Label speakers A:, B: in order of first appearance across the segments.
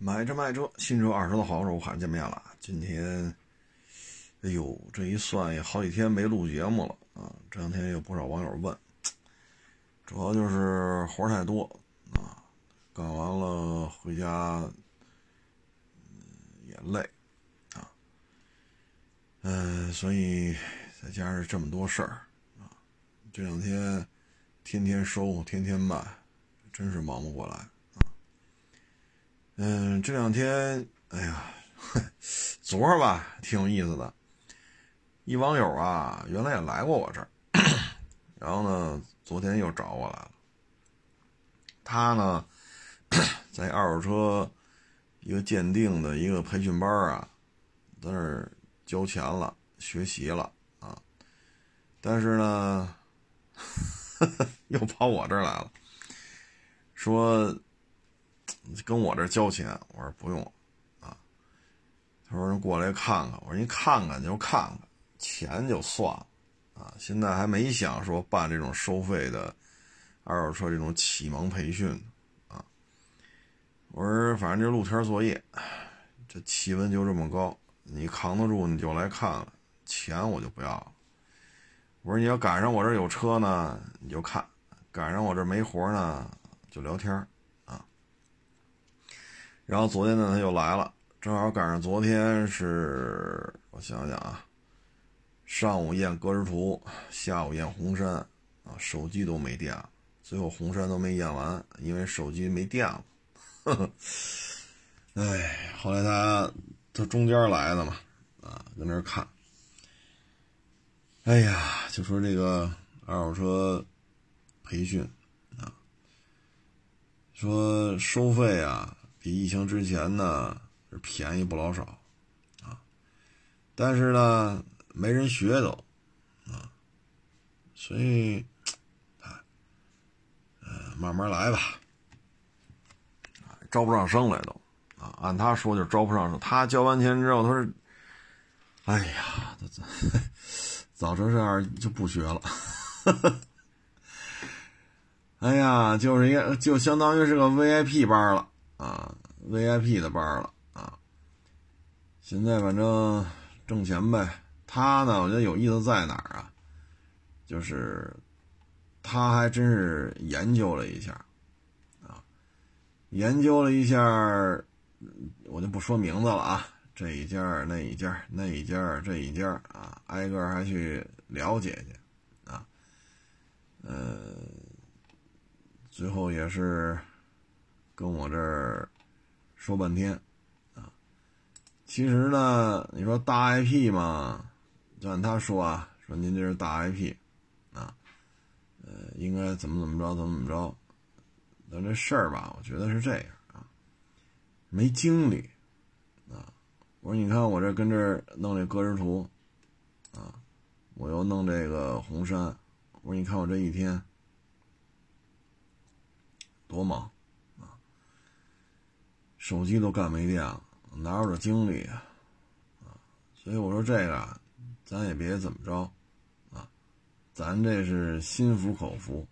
A: 买车卖车，新车二手的好手，喊见面了。今天，哎呦，这一算也好几天没录节目了啊！这两天有不少网友问，主要就是活太多啊，干完了回家也累啊，嗯，所以再加上这么多事儿啊，这两天天天收，天天卖，真是忙不过来。嗯，这两天，哎呀，昨儿吧，挺有意思的。一网友啊，原来也来过我这儿，然后呢，昨天又找我来了。他呢，在二手车一个鉴定的一个培训班啊，在那儿交钱了，学习了啊。但是呢，又跑我这儿来了，说。跟我这交钱，我说不用，啊，他说过来看看，我说你看看就看看，钱就算了，啊，现在还没想说办这种收费的二手车这种启蒙培训，啊，我说反正这露天作业，这气温就这么高，你扛得住你就来看了，钱我就不要了。我说你要赶上我这有车呢，你就看；赶上我这没活呢，就聊天。然后昨天呢，他又来了，正好赶上昨天是我想想啊，上午验格式图，下午验红山，啊，手机都没电了，最后红山都没验完，因为手机没电了。呵呵，哎，后来他他中间来的嘛，啊，在那看。哎呀，就说这个二手车培训啊，说收费啊。比疫情之前呢是便宜不老少，啊，但是呢没人学都，啊，所以，啊，呃，慢慢来吧，招不上生来都，啊，按他说就招不上生。他交完钱之后，他说：“哎呀，早早知这样就不学了。”哎呀，就是一个就相当于是个 VIP 班了。啊，VIP 的班了啊！现在反正挣钱呗。他呢，我觉得有意思在哪儿啊？就是他还真是研究了一下啊，研究了一下，我就不说名字了啊。这一家那一家那一家这一家啊，挨个还去了解去啊。呃，最后也是。跟我这儿说半天，啊，其实呢，你说大 IP 嘛，就按他说啊，说您这是大 IP，啊，呃，应该怎么怎么着，怎么怎么着，但这事儿吧，我觉得是这样啊，没精力，啊，我说你看我这跟这儿弄这格式图，啊，我又弄这个红山，我说你看我这一天多忙。手机都干没电了，哪有这精力啊？啊，所以我说这个，咱也别怎么着，啊，咱这是心服口服，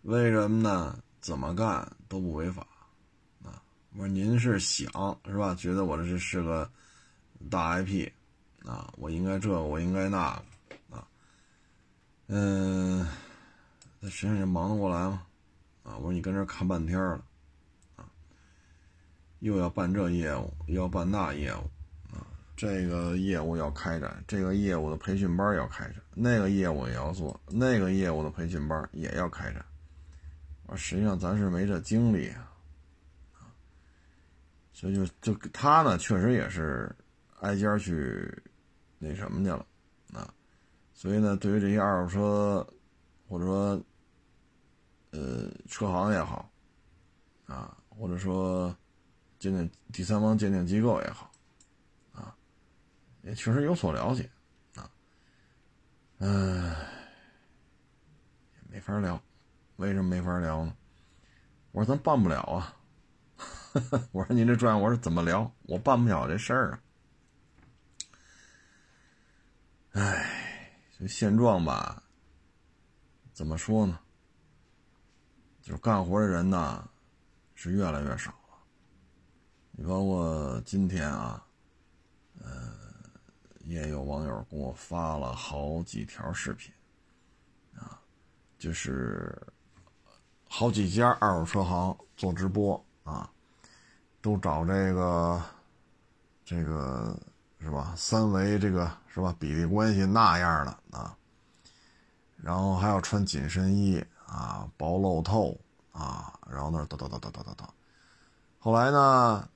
A: 为什么呢？怎么干都不违法，啊，我说您是想是吧？觉得我这是是个大 IP，啊，我应该这个，我应该那个，啊，嗯，那实际上也忙得过来吗？啊，我说你跟这看半天了。又要办这业务，又要办那业务，啊，这个业务要开展，这个业务的培训班要开展，那个业务也要做，那个业务的培训班也要开展。啊，实际上咱是没这精力啊，啊，所以就就他呢，确实也是挨家去那什么去了，啊，所以呢，对于这些二手车或者说呃车行也好，啊，或者说。鉴定第三方鉴定机构也好，啊，也确实有所了解，啊，嗯，也没法聊，为什么没法聊呢？我说咱办不了啊，我说您这专业，我说怎么聊？我办不了这事儿啊，哎，这现状吧，怎么说呢？就是干活的人呢，是越来越少。你包括今天啊，呃，也有网友给我发了好几条视频，啊，就是好几家二手车行做直播啊，都找这个这个是吧？三维这个是吧？比例关系那样的啊，然后还要穿紧身衣啊，薄露透啊，然后那哒哒哒哒哒哒哒，后来呢？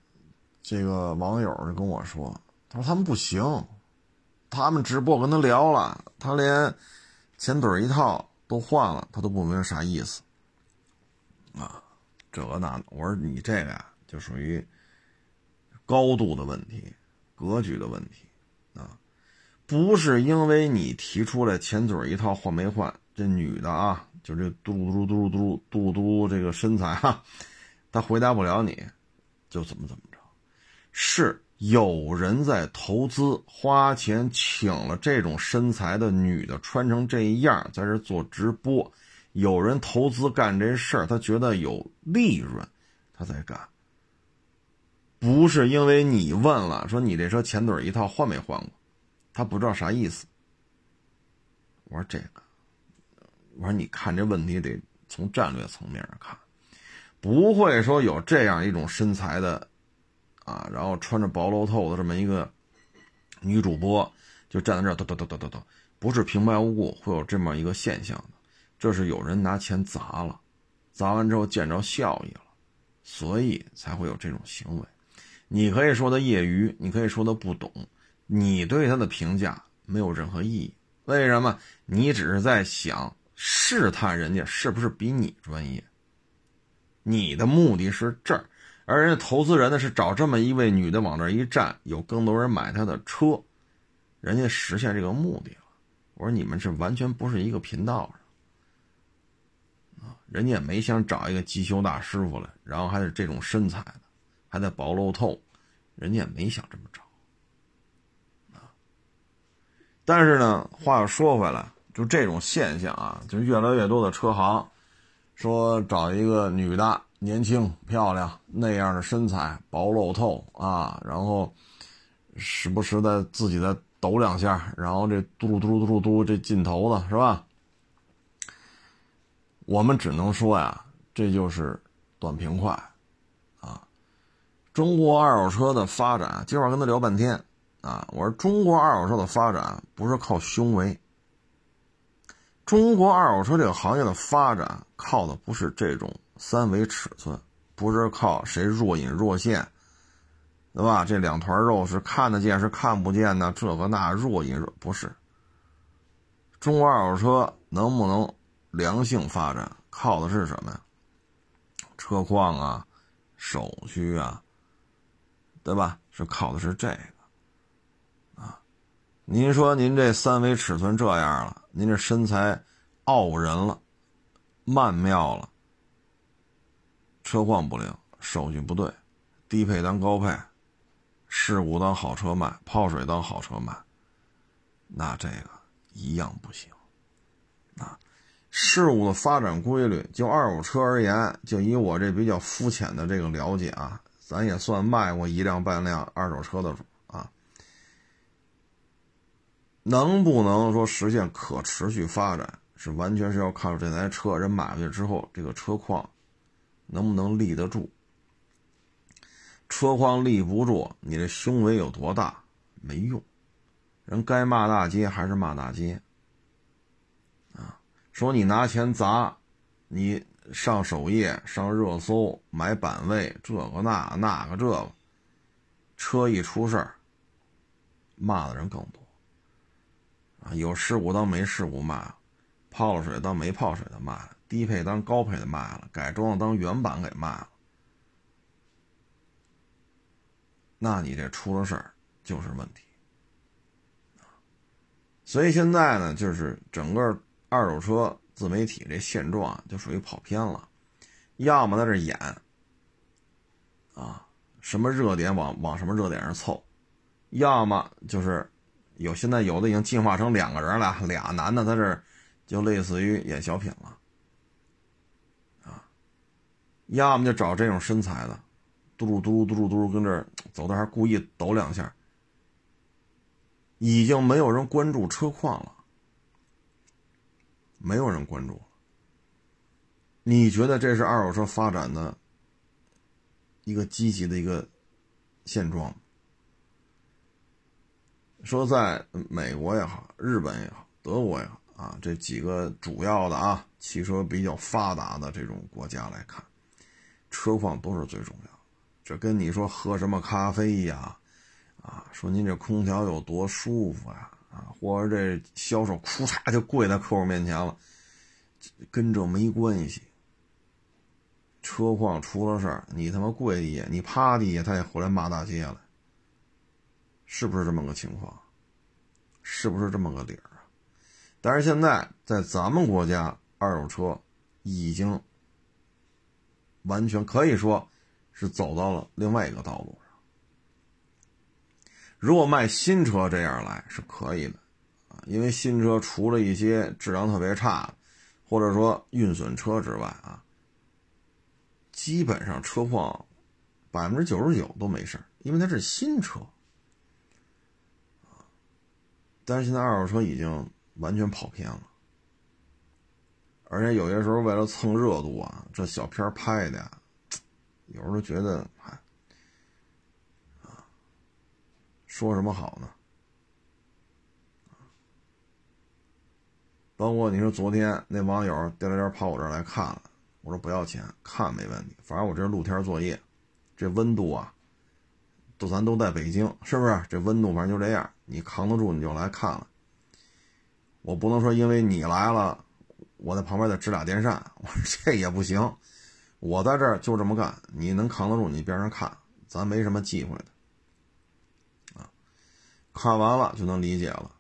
A: 这个网友就跟我说：“他说他们不行，他们直播跟他聊了，他连前腿一套都换了，他都不明白啥意思。”啊，这个那我说你这个呀，就属于高度的问题，格局的问题啊，不是因为你提出来前腿一套换没换，这女的啊，就这嘟嘟嘟嘟嘟嘟嘟这个身材哈，她回答不了你，就怎么怎么。是有人在投资花钱请了这种身材的女的穿成这样在这做直播，有人投资干这事儿，他觉得有利润，他在干。不是因为你问了说你这车前腿一套换没换过，他不知道啥意思。我说这个，我说你看这问题得从战略层面上看，不会说有这样一种身材的。啊，然后穿着薄露透的这么一个女主播，就站在这儿，叨叨叨叨叨叨，不是平白无故会有这么一个现象的，这是有人拿钱砸了，砸完之后见着效益了，所以才会有这种行为。你可以说他业余，你可以说他不懂，你对他的评价没有任何意义。为什么？你只是在想试探人家是不是比你专业，你的目的是这儿。而人家投资人呢是找这么一位女的往这一站，有更多人买她的车，人家实现这个目的了。我说你们是完全不是一个频道上，人家也没想找一个机修大师傅来，然后还是这种身材的，还得薄露透，人家也没想这么找啊。但是呢，话又说回来，就这种现象啊，就越来越多的车行说找一个女的。年轻漂亮那样的身材薄露透啊，然后时不时的自己的抖两下，然后这嘟噜嘟噜嘟噜嘟这劲头子是吧？我们只能说呀，这就是短平快啊！中国二手车的发展，今晚跟他聊半天啊，我说中国二手车的发展不是靠胸围，中国二手车这个行业的发展靠的不是这种。三维尺寸不是靠谁若隐若现，对吧？这两团肉是看得见是看不见呢？这个那若隐若不是。中国二手车能不能良性发展，靠的是什么呀？车况啊，手续啊，对吧？是靠的是这个啊。您说您这三维尺寸这样了，您这身材傲人了，曼妙了。车况不灵，手续不对，低配当高配，事故当好车卖，泡水当好车卖，那这个一样不行。啊，事物的发展规律，就二手车而言，就以我这比较肤浅的这个了解啊，咱也算卖过一辆半辆二手车的主啊，能不能说实现可持续发展，是完全是要看这台车人买回去之后这个车况。能不能立得住？车况立不住，你这胸围有多大没用，人该骂大街还是骂大街。啊，说你拿钱砸，你上首页、上热搜、买版位，这个那那个这个，车一出事儿，骂的人更多。啊，有事故当没事故骂，泡了水当没泡水的骂。低配当高配的卖了，改装当原版给卖了，那你这出了事儿就是问题。所以现在呢，就是整个二手车自媒体这现状就属于跑偏了，要么在这演，啊，什么热点往往什么热点上凑，要么就是有现在有的已经进化成两个人了，俩男的在这就类似于演小品了。要么就找这种身材的，嘟噜嘟噜嘟噜嘟噜跟这儿走道还故意抖两下，已经没有人关注车况了，没有人关注。你觉得这是二手车发展的一个积极的一个现状？说在美国也好，日本也好，德国也好啊，这几个主要的啊汽车比较发达的这种国家来看，车况都是最重要。这跟你说喝什么咖啡呀，啊，说您这空调有多舒服呀，啊，或者这销售哭嚓就跪在客户面前了，跟这没关系。车况出了事儿，你他妈跪地下，你趴地下，他也回来骂大街了，是不是这么个情况？是不是这么个理儿啊？但是现在在咱们国家，二手车已经完全可以说是走到了另外一个道路上。如果卖新车这样来是可以的啊，因为新车除了一些质量特别差，或者说运损车之外啊。基本上车况百分之九十九都没事因为它是新车但是现在二手车已经完全跑偏了，而且有些时候为了蹭热度啊，这小片拍的，有时候觉得啊，说什么好呢？包括你说昨天那网友颠颠颠跑我这儿来看了。我说不要钱，看没问题。反正我这是露天作业，这温度啊，都咱都在北京，是不是？这温度反正就这样，你扛得住你就来看了。我不能说因为你来了，我在旁边再支俩电扇，我说这也不行。我在这儿就这么干，你能扛得住你边上看，咱没什么忌讳的。啊，看完了就能理解了。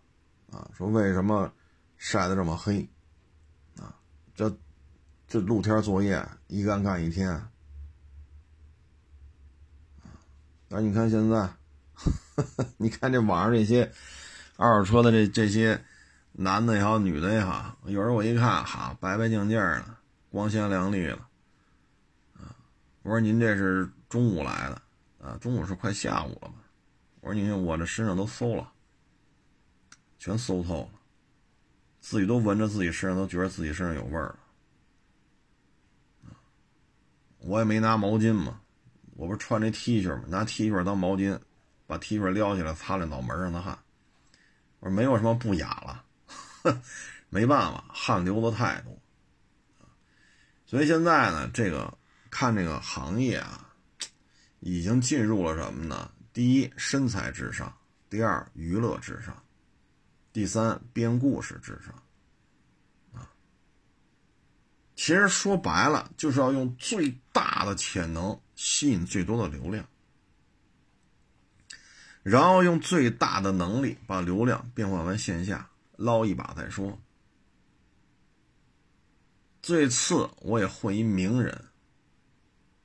A: 啊，说为什么晒得这么黑？啊，这。这露天作业一干干一天，啊但是你看现在，你看这网上这些二手车的这这些男的也好，女的也好，有时候我一看，哈，白白净净的，光鲜亮丽了，啊，我说您这是中午来的，啊，中午是快下午了吧？我说您我这身上都馊了，全馊透了，自己都闻着自己身上都觉得自己身上有味儿了。我也没拿毛巾嘛，我不是穿这 T 恤嘛，拿 T 恤当毛巾，把 T 恤撩起来擦了脑门上的汗。我说没有什么不雅了，没办法，汗流的太多。所以现在呢，这个看这个行业啊，已经进入了什么呢？第一，身材至上；第二，娱乐至上；第三，编故事至上。其实说白了，就是要用最大的潜能吸引最多的流量，然后用最大的能力把流量变换完线下，捞一把再说。最次我也混一名人，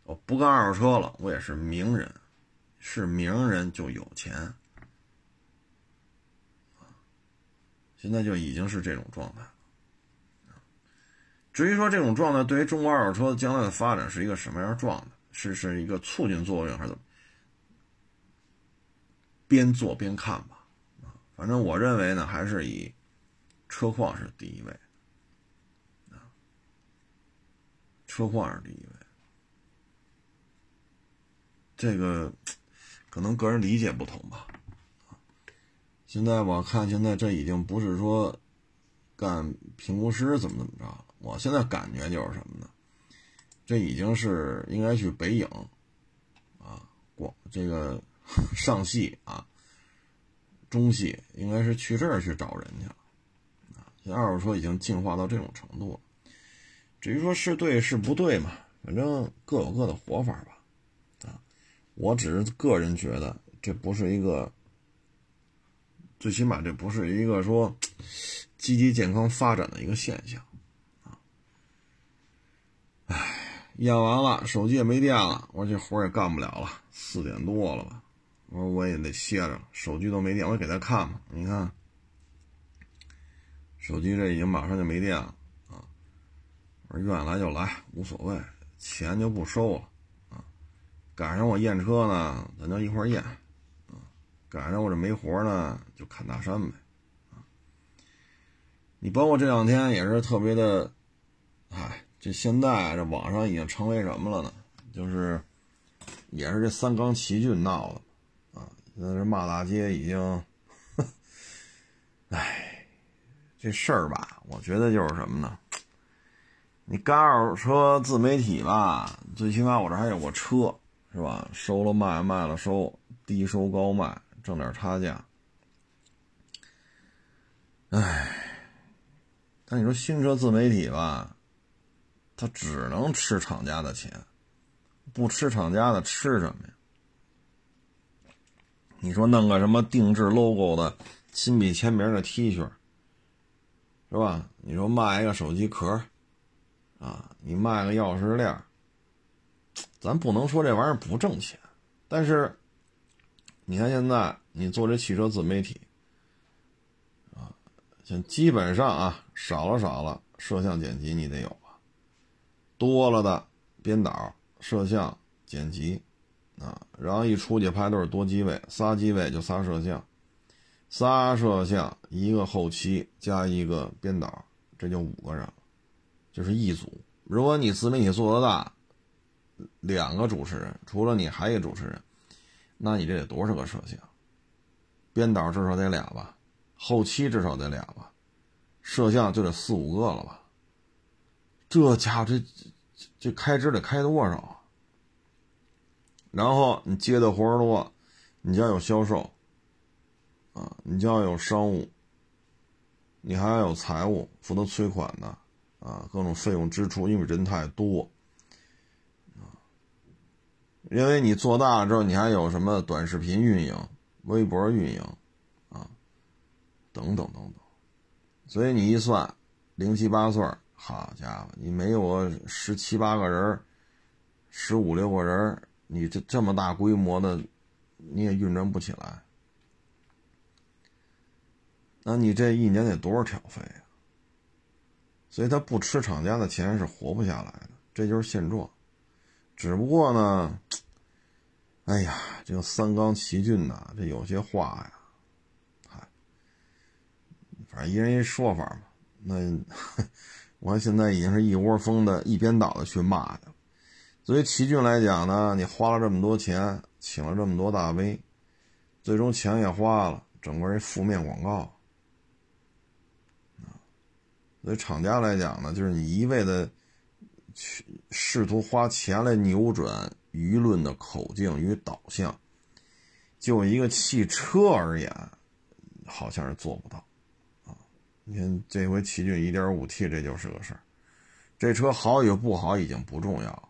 A: 我不干二手车了，我也是名人，是名人就有钱，现在就已经是这种状态。至于说这种状态对于中国二手车将来的发展是一个什么样状态，是是一个促进作用还是怎么？边做边看吧，反正我认为呢，还是以车况是第一位，啊，车况是第一位，这个可能个人理解不同吧，现在我看现在这已经不是说干评估师怎么怎么着。我现在感觉就是什么呢？这已经是应该去北影啊，广这个上戏啊，中戏应该是去这儿去找人去。二手车已经进化到这种程度了。至于说是对是不对嘛，反正各有各的活法吧。啊，我只是个人觉得这不是一个，最起码这不是一个说积极健康发展的一个现象。唉，验完了，手机也没电了，我说这活也干不了了，四点多了吧，我说我也得歇着，手机都没电，我给他看吧，你看，手机这已经马上就没电了啊，我说愿意来就来，无所谓，钱就不收了啊，赶上我验车呢，咱就一块验，啊，赶上我这没活呢，就砍大山呗，啊，你包括这两天也是特别的，哎，这现在这网上已经成为什么了呢？就是，也是这三缸奇骏闹的，啊，现在这骂大街已经，哎，这事儿吧，我觉得就是什么呢？你干二手车自媒体吧，最起码我这还有个车，是吧？收了卖，卖了收，低收高卖，挣点差价。哎，但你说新车自媒体吧，他只能吃厂家的钱，不吃厂家的吃什么呀？你说弄个什么定制 logo 的亲笔签名的 T 恤，是吧？你说卖一个手机壳。啊，你卖个钥匙链咱不能说这玩意儿不挣钱，但是，你看现在你做这汽车自媒体，啊，像基本上啊，少了少了，摄像剪辑你得有吧，多了的编导、摄像、剪辑，啊，然后一出去拍都是多机位，仨机位就仨摄像，仨摄像一个后期加一个编导，这就五个人。就是一组，如果你自媒体做得大，两个主持人，除了你还一个主持人，那你这得多少个摄像？编导至少得俩吧，后期至少得俩吧，摄像就得四五个了吧？这家伙这这这开支得开多少啊？然后你接的活儿多，你就要有销售，啊，你就要有商务，你还要有财务，负责催款的。啊，各种费用支出，因为人太多，啊，因为你做大了之后，你还有什么短视频运营、微博运营，啊，等等等等，所以你一算，零七八碎好家伙，你没有十七八个人，十五六个人，你这这么大规模的，你也运转不起来，那你这一年得多少挑费啊？所以他不吃厂家的钱是活不下来的，这就是现状。只不过呢，哎呀，这个三缸奇骏呐，这有些话呀，嗨，反正一人一说法嘛。那 我看现在已经是一窝蜂的一边倒的去骂他。作为奇骏来讲呢，你花了这么多钱，请了这么多大 V，最终钱也花了，整个一负面广告。对厂家来讲呢，就是你一味的去试图花钱来扭转舆论的口径与导向，就一个汽车而言，好像是做不到啊。你看这回奇骏 1.5T 这就是个事儿，这车好与不好已经不重要，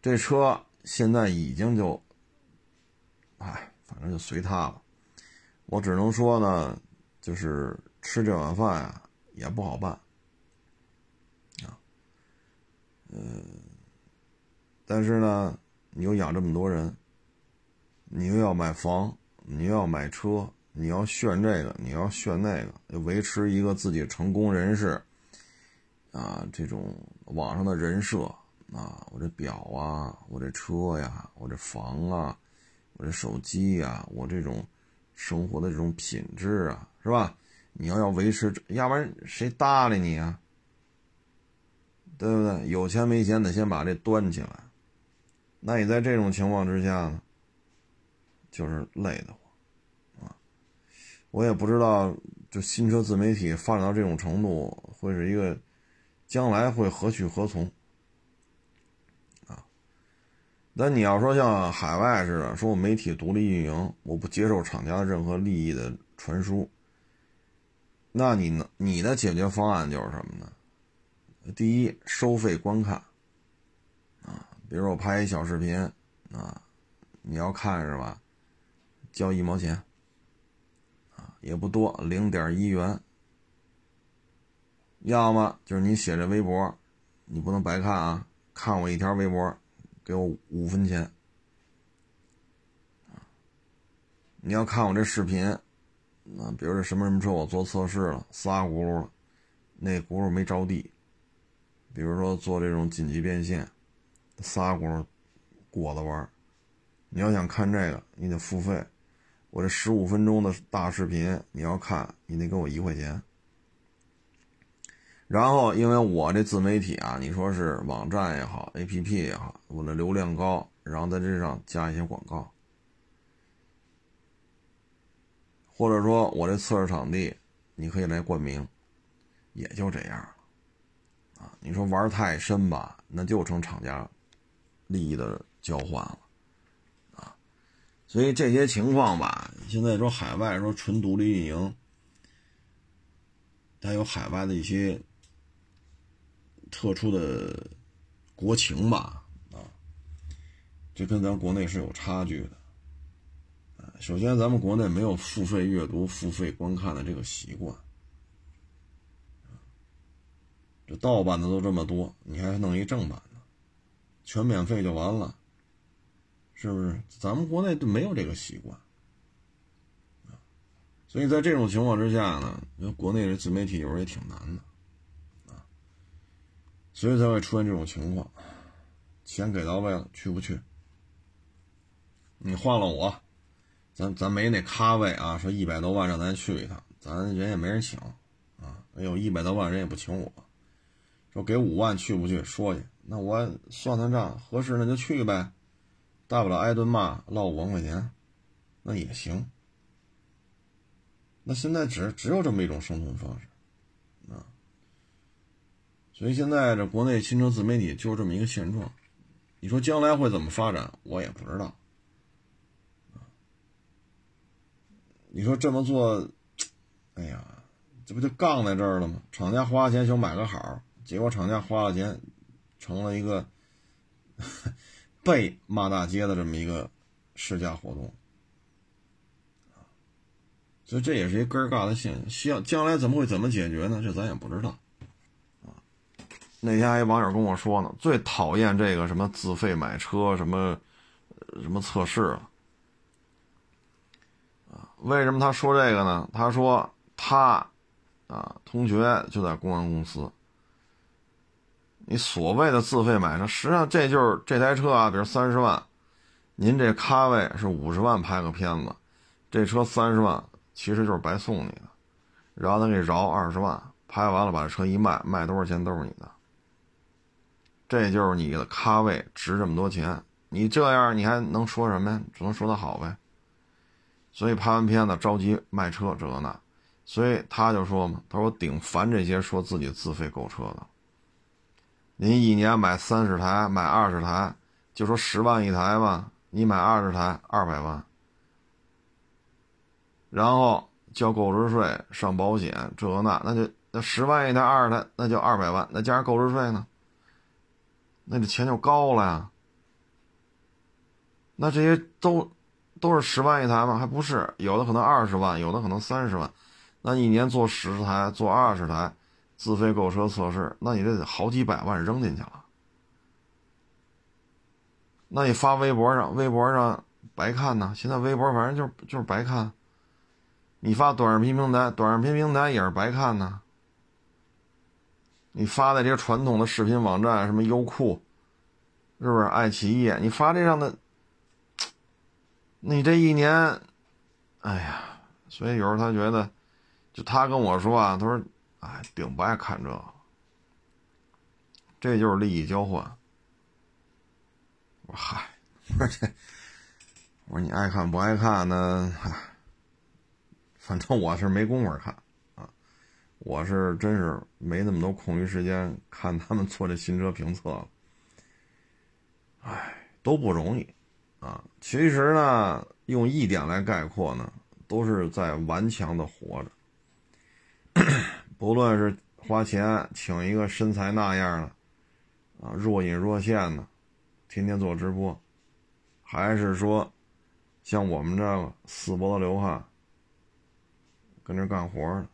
A: 这车现在已经就，哎，反正就随他了。我只能说呢，就是吃这碗饭呀。也不好办，啊，嗯，但是呢，你又养这么多人，你又要买房，你又要买车，你要炫这个，你要炫那个，要维持一个自己成功人士，啊，这种网上的人设啊，我这表啊，我这车呀，我这房啊，我这手机呀，我这种生活的这种品质啊，是吧？你要要维持，要不然谁搭理你啊？对不对？有钱没钱得先把这端起来。那你在这种情况之下呢，就是累得慌啊！我也不知道，就新车自媒体发展到这种程度，会是一个将来会何去何从啊？那你要说像海外似的，说我媒体独立运营，我不接受厂家任何利益的传输。那你呢？你的解决方案就是什么呢？第一，收费观看，啊，比如我拍一小视频，啊，你要看是吧？交一毛钱，啊，也不多，零点一元。要么就是你写这微博，你不能白看啊，看我一条微博，给我五分钱，啊，你要看我这视频。那，比如这什么什么车，我做测试了，仨轱辘了，那轱辘没着地。比如说做这种紧急变线，仨轱辘过了弯你要想看这个，你得付费。我这十五分钟的大视频，你要看，你得给我一块钱。然后，因为我这自媒体啊，你说是网站也好，APP 也好，我的流量高，然后在这上加一些广告，或者说我这测试场地，你可以来冠名，也就这样了。啊，你说玩太深吧，那就成厂家利益的交换了，啊，所以这些情况吧，现在说海外说纯独立运营，它有海外的一些。特殊的国情吧，啊，这跟咱国内是有差距的。首先咱们国内没有付费阅读、付费观看的这个习惯，这盗版的都这么多，你还弄一正版的，全免费就完了，是不是？咱们国内就没有这个习惯，所以在这种情况之下呢，国内的自媒体有时候也挺难的。所以才会出现这种情况，钱给到位了，去不去？你换了我，咱咱没那咖位啊，说一百多万让咱去一趟，咱人也没人请啊。哎呦，一百多万人也不请我，说给五万去不去？说去，那我算算账，合适那就去呗，大不了挨顿骂，落五万块钱，那也行。那现在只只有这么一种生存方式。所以现在这国内新车自媒体就是这么一个现状，你说将来会怎么发展，我也不知道。你说这么做，哎呀，这不就杠在这儿了吗？厂家花钱想买个好，结果厂家花了钱，成了一个 被骂大街的这么一个试驾活动。所以这也是一根儿尬的现象。希望将来怎么会怎么解决呢？这咱也不知道。那天还有网友跟我说呢，最讨厌这个什么自费买车什么什么测试了啊？为什么他说这个呢？他说他啊，同学就在公安公司。你所谓的自费买车，实际上这就是这台车啊，比如三十万，您这咖位是五十万拍个片子，这车三十万其实就是白送你的，然后他给饶二十万，拍完了把这车一卖，卖多少钱都是你的。这就是你的咖位值这么多钱，你这样你还能说什么呀？只能说他好呗。所以拍完片子着急卖车这那，所以他就说嘛，他说顶烦这些说自己自费购车的。您一年买三十台，买二十台，就说十万一台吧，你买二十台，二百万，然后交购置税、上保险这那，那就那十万一台，二十台，那就二百万，那加上购置税呢？那这钱就高了呀。那这些都都是十万一台吗？还不是，有的可能二十万，有的可能三十万。那一年做十台，做二十台，自费购车测试，那你这得好几百万扔进去了。那你发微博上，微博上白看呢。现在微博反正就是就是白看。你发短视频平台，短视频平台也是白看呢。你发的这些传统的视频网站，什么优酷，是不是爱奇艺？你发这样的，你这一年，哎呀，所以有时候他觉得，就他跟我说啊，他说，哎，顶不爱看这个，这就是利益交换。我说嗨，我说这，我说你爱看不爱看呢？反正我是没工夫看啊。我是真是没那么多空余时间看他们做这新车评测了，哎，都不容易啊。其实呢，用一点来概括呢，都是在顽强的活着。不论是花钱请一个身材那样的啊，若隐若现的，天天做直播，还是说像我们这个死脖子流汗跟这干活的。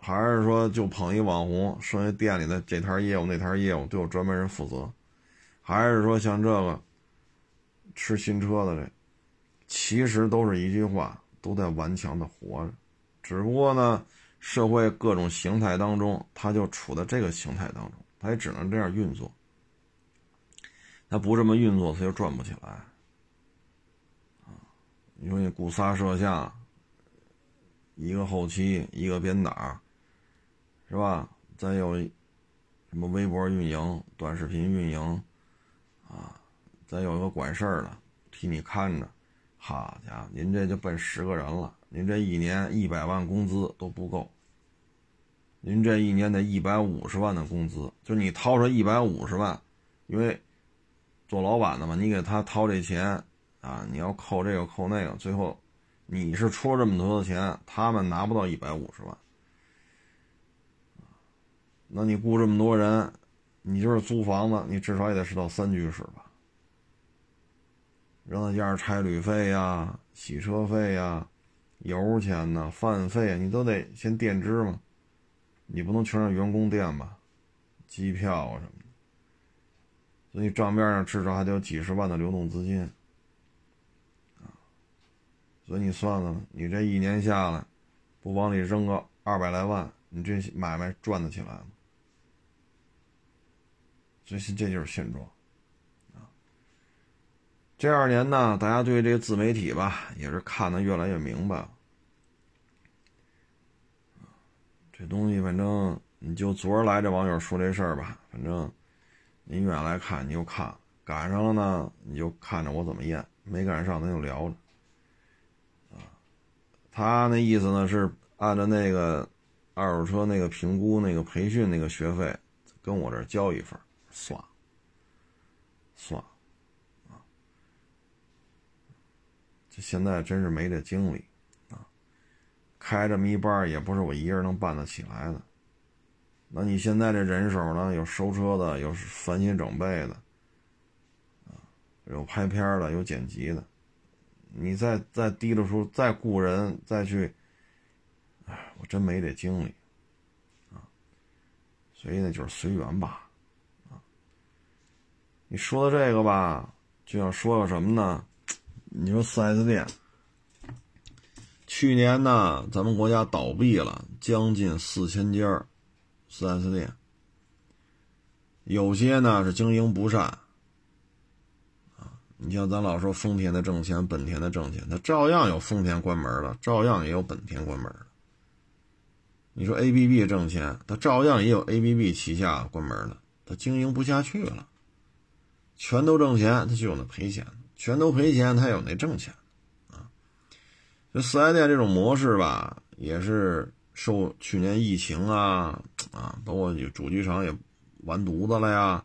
A: 还是说就捧一网红，剩下店里的这摊业务那摊业务都有专门人负责，还是说像这个吃新车的这，其实都是一句话，都在顽强的活着，只不过呢，社会各种形态当中，他就处在这个形态当中，他也只能这样运作，他不这么运作，他就转不起来，你说你雇仨摄像，一个后期，一个编导，是吧？再有什么微博运营、短视频运营，啊，咱有个管事儿的替你看着，好家伙，您这就奔十个人了。您这一年一百万工资都不够，您这一年得一百五十万的工资，就你掏出一百五十万，因为做老板的嘛，你给他掏这钱。啊！你要扣这个扣那个，最后你是出了这么多的钱，他们拿不到一百五十万。那你雇这么多人，你就是租房子，你至少也得是套三居室吧？让他加上差旅费呀、洗车费呀、油钱呐、饭费，你都得先垫支嘛。你不能全让员工垫吧？机票啊什么的，所以账面上至少还得有几十万的流动资金啊。所以你算算，你这一年下来，不往里扔个二百来万，你这买卖赚得起来吗？这这就是现状。这二年呢，大家对这个自媒体吧，也是看得越来越明白了。这东西反正你就昨儿来这网友说这事儿吧，反正您愿意来看你就看，赶上了呢你就看着我怎么验，没赶上咱就聊着。他那意思呢是按照那个二手车那个评估那个培训那个学费，跟我这交一份，算，算，啊，现在真是没这精力，啊，开这么一班也不是我一人能办得起来的。那你现在这人手呢？有收车的，有翻新整备的，啊，有拍片的，有剪辑的。你再再低着出，再雇人，再去，哎，我真没这精力，啊，所以呢，就是随缘吧，啊，你说的这个吧，就要说个什么呢？你说四 S 店，去年呢，咱们国家倒闭了将近四千家四 S 店，有些呢是经营不善。你像咱老说丰田的挣钱，本田的挣钱，它照样有丰田关门了，照样也有本田关门了。你说 A B B 挣钱，它照样也有 A B B 旗下关门了，它经营不下去了。全都挣钱，它就有那赔钱；全都赔钱，他有那挣钱。啊，这四 S 店这种模式吧，也是受去年疫情啊啊，包括主机厂也完犊子了呀。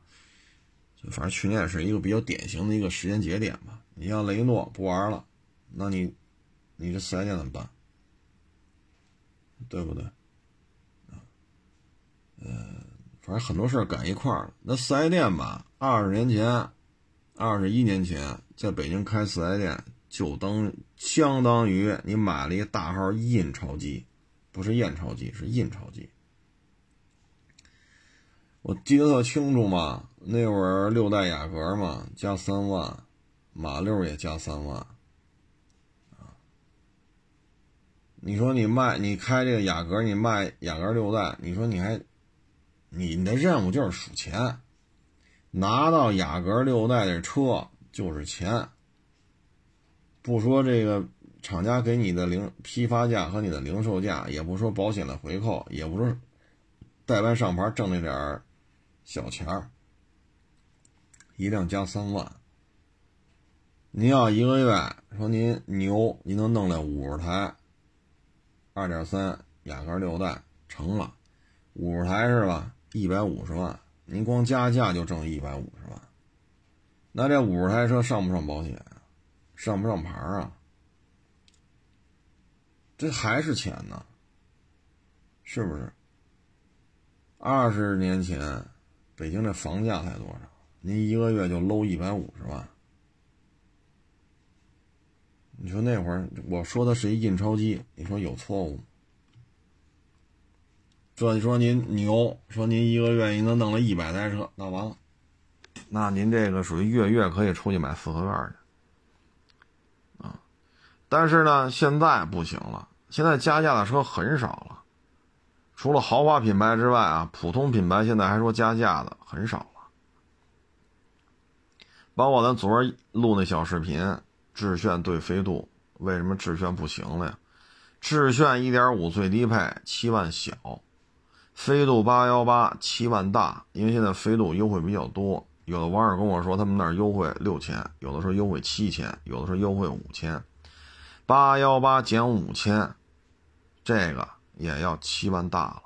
A: 反正去年也是一个比较典型的一个时间节点吧。你像雷诺不玩了，那你，你这四 S 店怎么办？对不对？啊，呃，反正很多事儿赶一块儿了。那四 S 店吧，二十年前，二十一年前，在北京开四 S 店，就等相当于你买了一个大号印钞机，不是验钞机，是印钞机。我记得特清楚嘛，那会儿六代雅阁嘛，加三万，马六也加三万，啊，你说你卖你开这个雅阁，你卖雅阁六代，你说你还，你的任务就是数钱，拿到雅阁六代的车就是钱，不说这个厂家给你的零批发价和你的零售价，也不说保险的回扣，也不说代办上牌挣那点儿。小钱儿，一辆加三万。您要一个月说您牛，您能弄来五十台，二点三雅阁六代成了，五十台是吧？一百五十万，您光加价就挣一百五十万。那这五十台车上不上保险？上不上牌啊？这还是钱呢，是不是？二十年前。北京这房价才多少？您一个月就搂一百五十万。你说那会儿我说的是一印钞机，你说有错误吗？这你说您牛，说您一个月你能弄了一百台车，那完了，那您这个属于月月可以出去买四合院去啊。但是呢，现在不行了，现在加价的车很少了。除了豪华品牌之外啊，普通品牌现在还说加价的很少了。包括咱昨儿录那小视频，致炫对飞度为什么致炫不行了呀？致炫1.5最低配七万小，飞度818七万大，因为现在飞度优惠比较多。有的网友跟我说，他们那儿优惠六千，有的说优惠七千，有的说优惠五千，八幺八减五千，这个也要七万大了。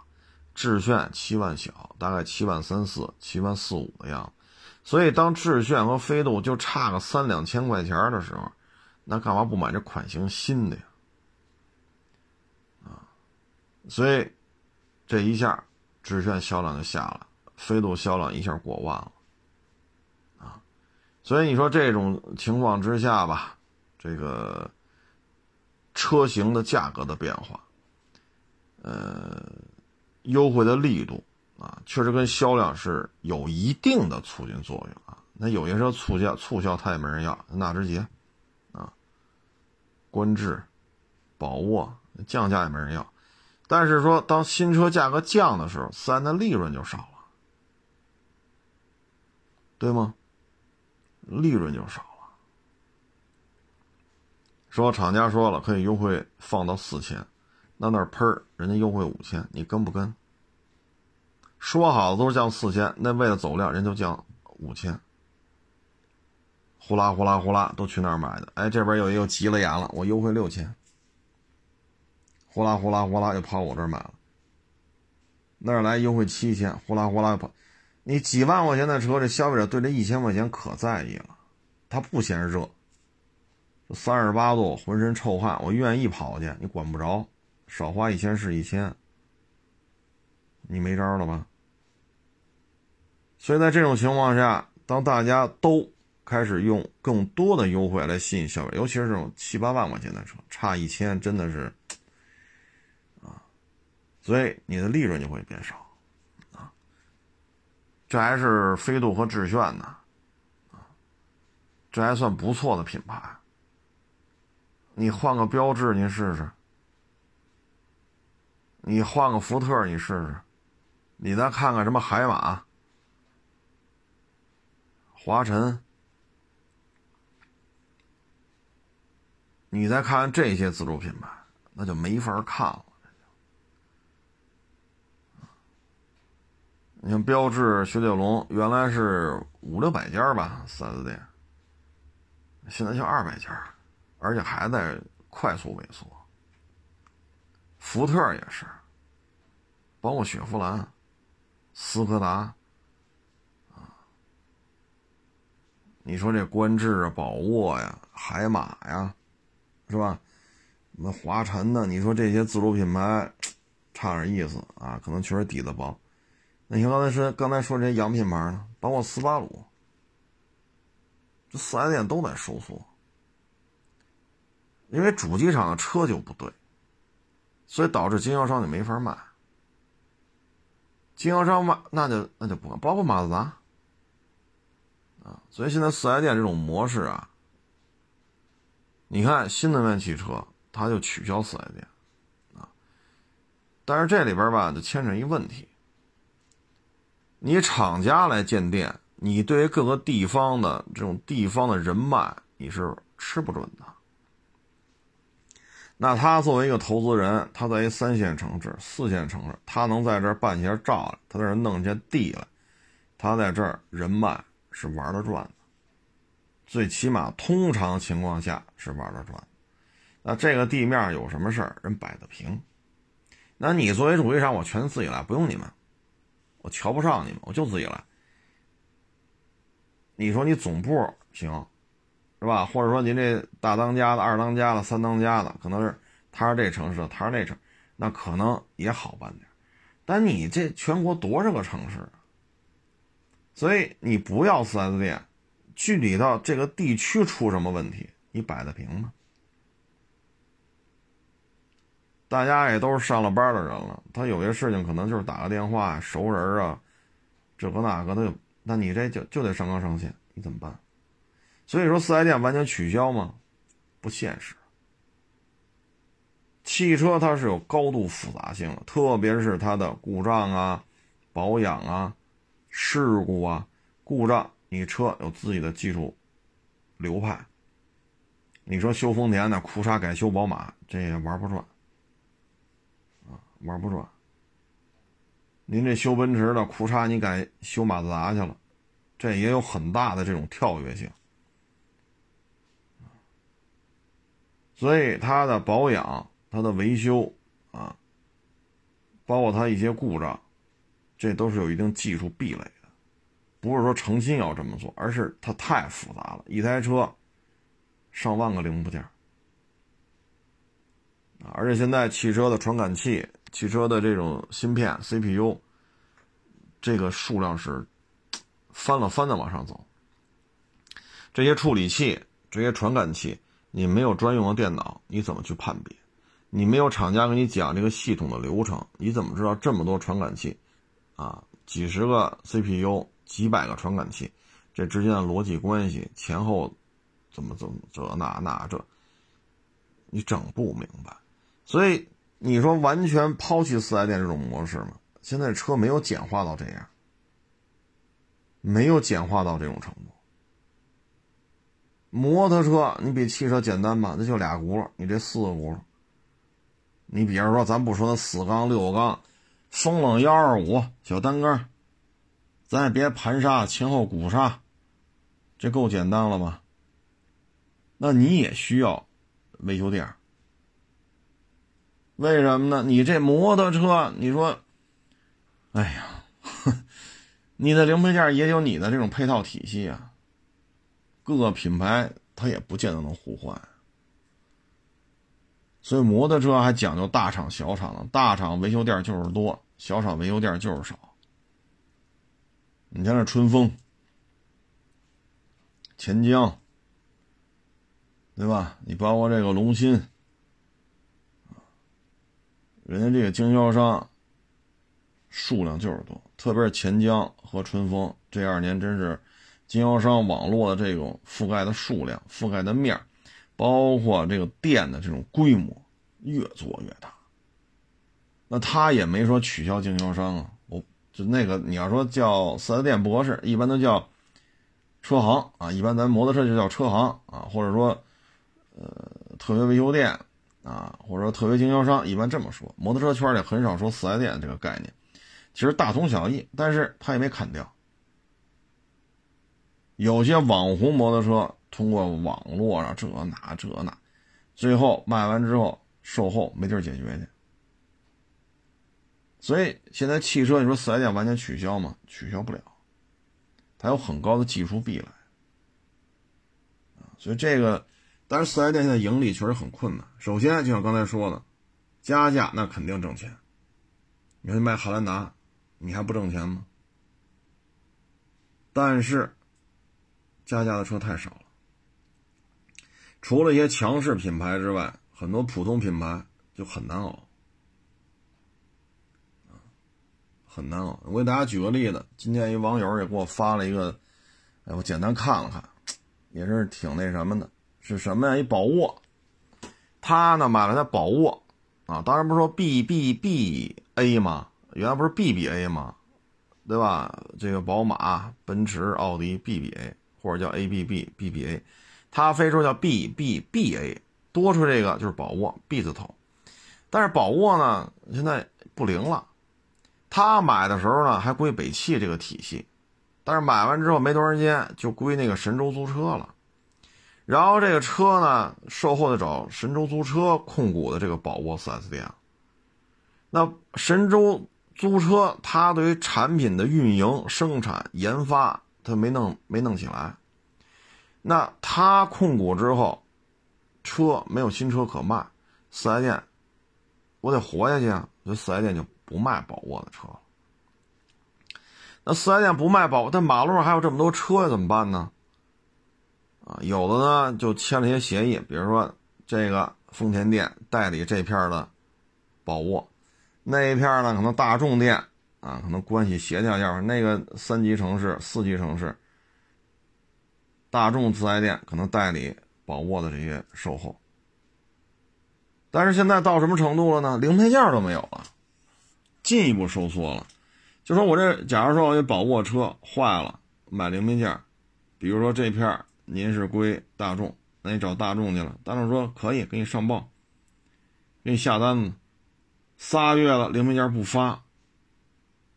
A: 致炫七万小，大概七万三四、七万四五的样子。所以当致炫和飞度就差个三两千块钱的时候，那干嘛不买这款型新的呀？啊，所以这一下致炫销量就下了，飞度销量一下过万了。所以你说这种情况之下吧，这个车型的价格的变化，呃，优惠的力度啊，确实跟销量是有一定的促进作用啊。那有些车促销促销它也没人要，纳智捷啊，观致、宝沃降价也没人要。但是说当新车价格降的时候，四 S 的利润就少了，对吗？利润就少了。说厂家说了可以优惠放到四千，那那喷儿人家优惠五千，你跟不跟？说好的都是降四千，那为了走量，人就降五千。呼啦呼啦呼啦，都去那儿买的。哎，这边又又急了眼了，我优惠六千。呼啦呼啦呼啦，又跑我这儿买了。那儿来优惠七千，呼啦呼啦跑。你几万块钱的车，这消费者对这一千块钱可在意了，他不嫌热，三十八度，浑身臭汗，我愿意跑去，你管不着，少花一千是一千，你没招了吧？所以在这种情况下，当大家都开始用更多的优惠来吸引消费，尤其是这种七八万块钱的车，差一千真的是，啊，所以你的利润就会变少。这还是飞度和致炫呢，这还算不错的品牌。你换个标致，你试试；你换个福特，你试试；你再看看什么海马、华晨，你再看看这些自主品牌，那就没法看了。你像标致、雪铁龙，原来是五六百家吧四 S 店，现在就二百家，而且还在快速萎缩。福特也是，包括雪佛兰、斯柯达，啊，你说这观致啊、宝沃呀、海马呀，是吧？那华晨呢？你说这些自主品牌，差点意思啊，可能确实底子薄。那你刚才说，刚才说这些洋品牌呢，包括斯巴鲁，这四 S 店都在收缩，因为主机厂的车就不对，所以导致经销商就没法卖。经销商卖那就那就不包括马自达啊，所以现在四 S 店这种模式啊，你看新能源汽车，它就取消四 S 店啊，但是这里边吧，就牵扯一问题。你厂家来建店，你对于各个地方的这种地方的人脉，你是吃不准的。那他作为一个投资人，他在一三线城市、四线城市，他能在这儿办下照来，他在这儿弄下地来，他在这儿人脉是玩得转的。最起码，通常情况下是玩得转。那这个地面有什么事儿，人摆得平。那你作为主机厂，我全自己来，不用你们。我瞧不上你们，我就自己来。你说你总部行，是吧？或者说您这大当家的、二当家的、三当家的，可能是他是这城市，他是那城，那可能也好办点。但你这全国多少个城市？所以你不要四 S 店，具体到这个地区出什么问题，你摆得平吗？大家也都是上了班的人了，他有些事情可能就是打个电话，熟人啊，这个那个的，那你这就就得上纲上线，你怎么办？所以说四 S 店完全取消吗？不现实。汽车它是有高度复杂性的，特别是它的故障啊、保养啊、事故啊、故障，你车有自己的技术流派，你说修丰田的哭嚓改修宝马，这也玩不转，玩不转。您这修奔驰的哭嚓，你改修马自达去了，这也有很大的这种跳跃性。所以它的保养、它的维修啊，包括它一些故障，这都是有一定技术壁垒的，不是说诚心要这么做，而是它太复杂了，一台车。上万个零部件！而且现在汽车的传感器、汽车的这种芯片 CPU，这个数量是翻了翻的往上走。这些处理器、这些传感器，你没有专用的电脑，你怎么去判别？你没有厂家给你讲这个系统的流程，你怎么知道这么多传感器啊？几十个 CPU、几百个传感器，这之间的逻辑关系前后？怎么怎么这那那这，你整不明白，所以你说完全抛弃四 S 店这种模式吗？现在车没有简化到这样，没有简化到这种程度。摩托车你比汽车简单吧？那就俩轱辘，你这四个轱辘。你比如说，咱不说那四缸六缸，风冷幺二五小单缸，咱也别盘刹前后鼓刹，这够简单了吧？那你也需要维修店，为什么呢？你这摩托车，你说，哎呀，你的零配件也有你的这种配套体系啊。各个品牌它也不见得能互换，所以摩托车还讲究大厂小厂的，大厂维修店就是多，小厂维修店就是少。你像这春风、钱江。对吧？你包括这个龙鑫，人家这个经销商数量就是多，特别是钱江和春风这二年，真是经销商网络的这种覆盖的数量、覆盖的面包括这个店的这种规模越做越大。那他也没说取消经销商啊，我就那个你要说叫四 S 店不合适，一般都叫车行啊，一般咱摩托车就叫车行啊，或者说。呃，特别维修店啊，或者说特别经销商，一般这么说。摩托车圈里很少说四 S 店这个概念，其实大同小异，但是他也没砍掉。有些网红摩托车通过网络啊，这那这那，最后卖完之后售后没地儿解决去。所以现在汽车，你说四 S 店完全取消吗？取消不了，它有很高的技术壁垒所以这个。但是四 S 店现在盈利确实很困难。首先，就像刚才说的，加价那肯定挣钱。你说你卖汉兰达，你还不挣钱吗？但是，加价的车太少了。除了一些强势品牌之外，很多普通品牌就很难熬，很难熬。我给大家举个例子，今天一网友也给我发了一个，哎，我简单看了看，也是挺那什么的。是什么呀？一宝沃，他呢买了台宝沃，啊，当然不是说 B B B A 嘛，原来不是 B B A 嘛，对吧？这个宝马、奔驰、奥迪 B B A 或者叫 A B B B B A，他非说叫 B B B A，多出这个就是宝沃 B 字头，但是宝沃呢现在不灵了，他买的时候呢还归北汽这个体系，但是买完之后没多长时间就归那个神州租车了。然后这个车呢，售后的找神州租车控股的这个宝沃 4S 店。那神州租车，它对于产品的运营、生产、研发，它没弄没弄起来。那它控股之后，车没有新车可卖，4S 店，我得活下去啊！这 4S 店就不卖宝沃的车了。那 4S 店不卖宝，但马路上还有这么多车，怎么办呢？啊，有的呢就签了一些协议，比如说这个丰田店代理这片的宝沃，那一片呢可能大众店啊，可能关系协调一下，那个三级城市、四级城市，大众四 S 店可能代理宝沃的这些售后。但是现在到什么程度了呢？零配件都没有了，进一步收缩了。就说我这，假如说我这宝沃车坏了，买零配件，比如说这片。您是归大众，那你找大众去了，大众说可以给你上报，给你下单子，仨月了零配件不发，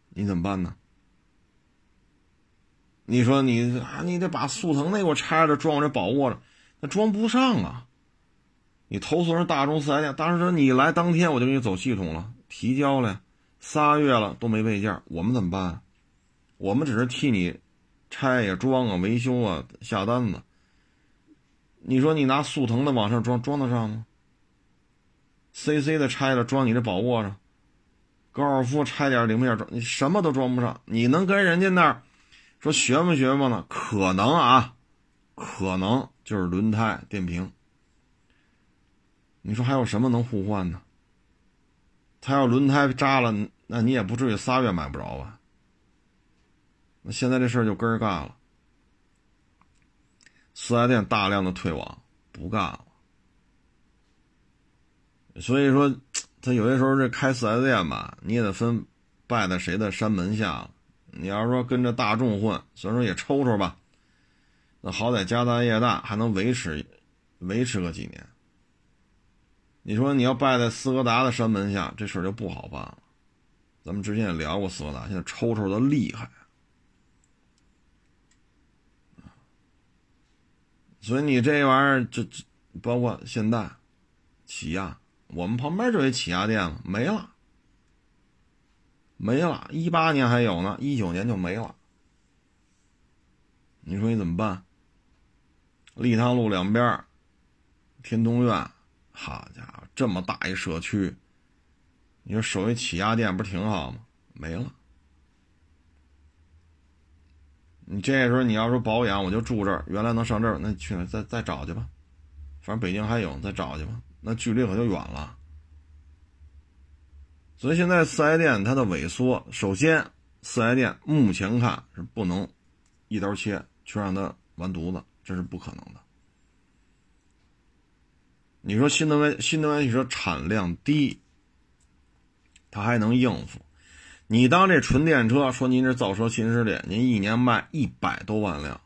A: 你怎么办呢？你说你啊，你得把速腾那给我拆了装我这宝沃了，那装不上啊。你投诉人大众四 S 店，当时说你来当天我就给你走系统了，提交了，仨月了都没备件，我们怎么办？我们只是替你拆呀、装啊、维修啊、下单子。你说你拿速腾的往上装，装得上吗？CC 的拆了装你这宝沃上，高尔夫拆点零件装，你什么都装不上。你能跟人家那儿说学不学吗呢？可能啊，可能就是轮胎、电瓶。你说还有什么能互换呢？他要轮胎扎了，那你也不至于仨月买不着吧？那现在这事儿就根儿干了，四 S 店大量的退网，不干了。所以说，他有些时候这开四 S 店吧，你也得分拜在谁的山门下了。你要说跟着大众混，虽然说也抽抽吧，那好歹家大业大，还能维持维持个几年。你说你要拜在斯柯达的山门下，这事儿就不好办了。咱们之前也聊过斯柯达，现在抽抽的厉害，所以你这玩意儿，这这包括现在、起亚，我们旁边就有起亚店了，没了，没了。一八年还有呢，一九年就没了。你说你怎么办？立汤路两边，天通苑。好家伙，这么大一社区，你说守一起亚店不是挺好吗？没了。你这时候你要说保养，我就住这儿，原来能上这儿，那去再再找去吧。反正北京还有，再找去吧。那距离可就远了。所以现在四 S 店它的萎缩，首先四 S 店目前看是不能一刀切去让它完犊子，这是不可能的。你说新能源新能源汽车产量低，它还能应付。你当这纯电车，说您这造车新势力，您一年卖一百多万辆，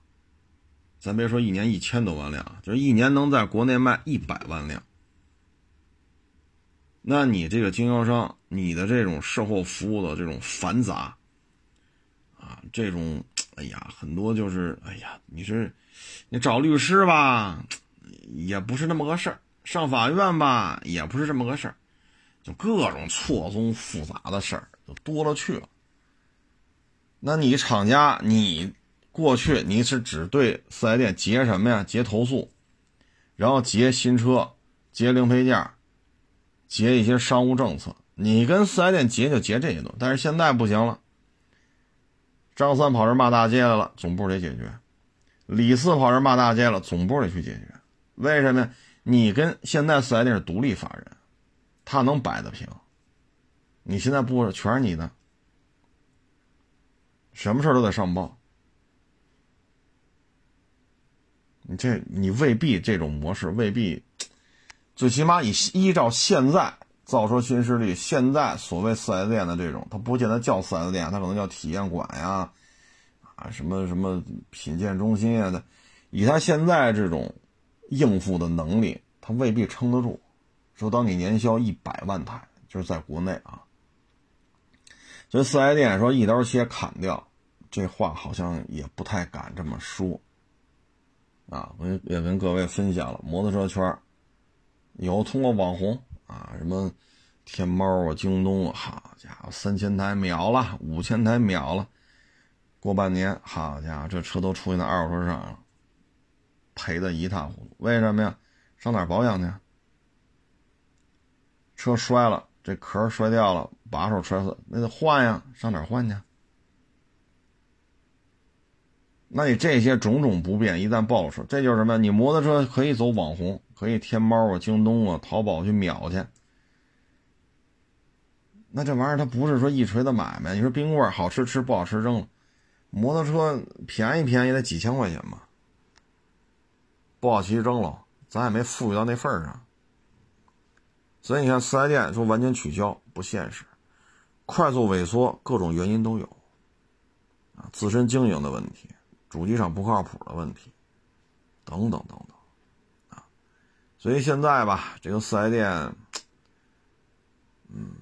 A: 咱别说一年一千多万辆，就是一年能在国内卖一百万辆，那你这个经销商，你的这种售后服务的这种繁杂，啊，这种，哎呀，很多就是，哎呀，你是你找律师吧，也不是那么个事儿。上法院吧，也不是这么个事儿，就各种错综复杂的事儿就多了去了。那你厂家，你过去你是只对四 S 店结什么呀？结投诉，然后结新车，结零配件，结一些商务政策。你跟四 S 店结就结这些东西，但是现在不行了。张三跑这骂大街来了，总部得解决；李四跑这骂大街了，总部得去解决。为什么呀？你跟现在四 S 店是独立法人，他能摆得平？你现在不全是你的，什么事都得上报。你这你未必这种模式未必，最起码以依照现在造车新势力现在所谓四 S 店的这种，它不见得叫四 S 店，它可能叫体验馆呀，啊什么什么品鉴中心啊的，以他现在这种。应付的能力，他未必撑得住。说当你年销一百万台，就是在国内啊，所以四 S 店说一刀切砍掉，这话好像也不太敢这么说。啊，我也跟各位分享了，摩托车圈有通过网红啊，什么天猫啊、京东啊，好家伙，三千台秒了，五千台秒了，过半年，好家伙，这车都出现在二手车上了。赔的一塌糊涂，为什么呀？上哪保养去？车摔了，这壳摔掉了，把手摔死，那得换呀，上哪换去？那你这些种种不便一旦暴露出，这就是什么？你摩托车可以走网红，可以天猫啊、京东啊、淘宝去秒去。那这玩意儿它不是说一锤子买卖。你说冰棍好吃吃，不好吃扔了。摩托车便宜便宜得几千块钱吧。不好骑扔了，咱也没富裕到那份儿上，所以你看四 S 店说完全取消不现实，快速萎缩各种原因都有，啊，自身经营的问题，主机厂不靠谱的问题，等等等等，啊，所以现在吧，这个四 S 店，嗯，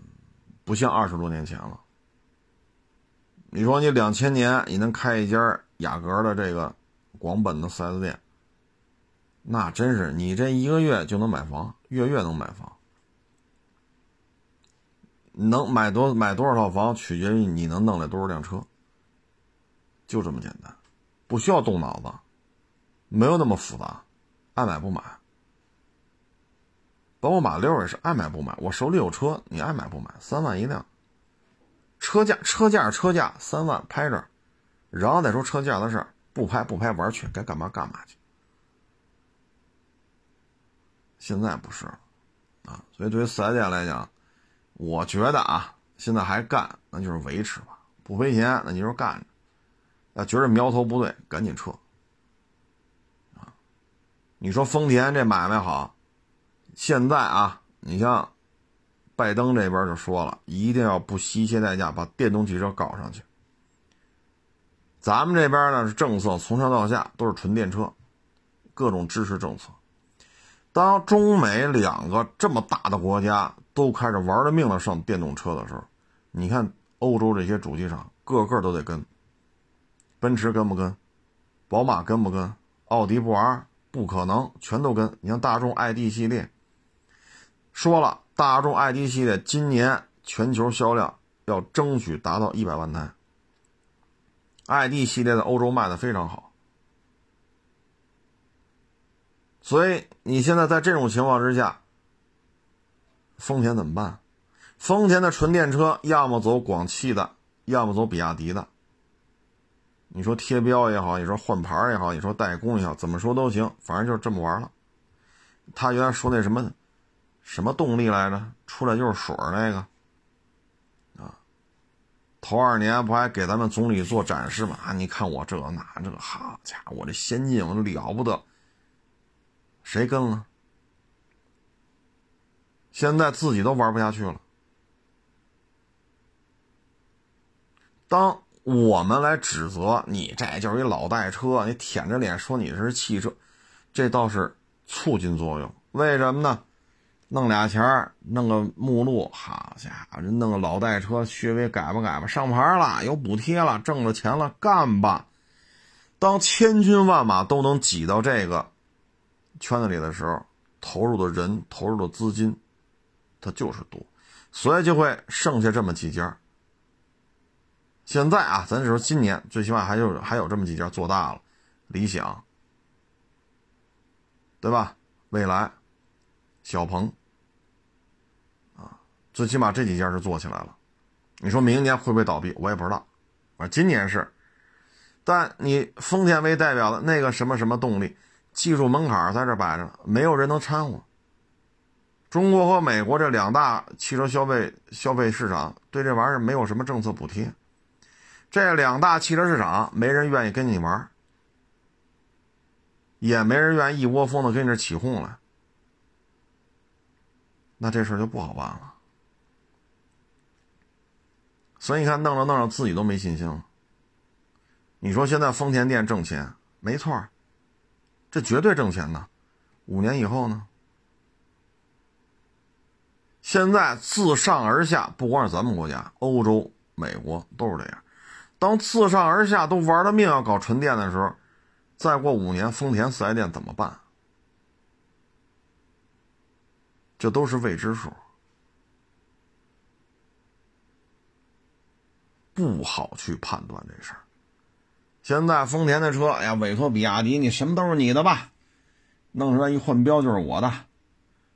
A: 不像二十多年前了。你说你两千年你能开一家雅阁的这个广本的四 S 店，那真是你这一个月就能买房，月月能买房。能买多买多少套房，取决于你能弄来多少辆车。就这么简单，不需要动脑子，没有那么复杂，爱买不买。包括马六也是爱买不买，我手里有车，你爱买不买，三万一辆。车价车价车价三万拍着，然后再说车价的事儿，不拍不拍玩去，该干嘛干嘛去。现在不是，啊，所以对于四 S 店来讲。我觉得啊，现在还干，那就是维持吧，不赔钱，那你就干着。要觉得苗头不对，赶紧撤。啊，你说丰田这买卖好，现在啊，你像拜登这边就说了，一定要不惜一切代价把电动汽车搞上去。咱们这边呢是政策从上到下都是纯电车，各种支持政策。当中美两个这么大的国家。都开始玩了命的上电动车的时候，你看欧洲这些主机厂个个都得跟，奔驰跟不跟，宝马跟不跟，奥迪不玩不可能，全都跟。你像大众 ID 系列，说了，大众 ID 系列今年全球销量要争取达到一百万台，ID 系列在欧洲卖的非常好，所以你现在在这种情况之下。丰田怎么办？丰田的纯电车要么走广汽的，要么走比亚迪的。你说贴标也好，你说换牌也好，你说代工也好，怎么说都行，反正就是这么玩了。他原来说那什么什么动力来着，出来就是水那个啊。头二年不还给咱们总理做展示吗？你看我这那这，好家伙，我这先进，我了不得。谁跟了？现在自己都玩不下去了。当我们来指责你，这就是一老代车，你舔着脸说你是汽车，这倒是促进作用。为什么呢？弄俩钱儿，弄个目录，好家伙，弄个老代车，稍微改吧改吧，上牌了，有补贴了，挣了钱了，干吧。当千军万马都能挤到这个圈子里的时候，投入的人，投入的资金。它就是多，所以就会剩下这么几家。现在啊，咱说今年最起码还有还有这么几家做大了，理想，对吧？未来、小鹏，啊，最起码这几家是做起来了。你说明年会不会倒闭？我也不知道。啊今年是，但你丰田为代表的那个什么什么动力，技术门槛在这摆着，没有人能掺和。中国和美国这两大汽车消费消费市场对这玩意儿没有什么政策补贴，这两大汽车市场没人愿意跟你玩，也没人愿意一窝蜂的跟你这起哄来，那这事儿就不好办了。所以你看，弄着弄着自己都没信心了。你说现在丰田店挣钱，没错，这绝对挣钱呢。五年以后呢？现在自上而下，不光是咱们国家，欧洲、美国都是这样。当自上而下都玩了命要搞纯电的时候，再过五年，丰田四 S 店怎么办？这都是未知数，不好去判断这事儿。现在丰田的车，哎呀，委托比亚迪，你什么都是你的吧？弄出来一换标就是我的。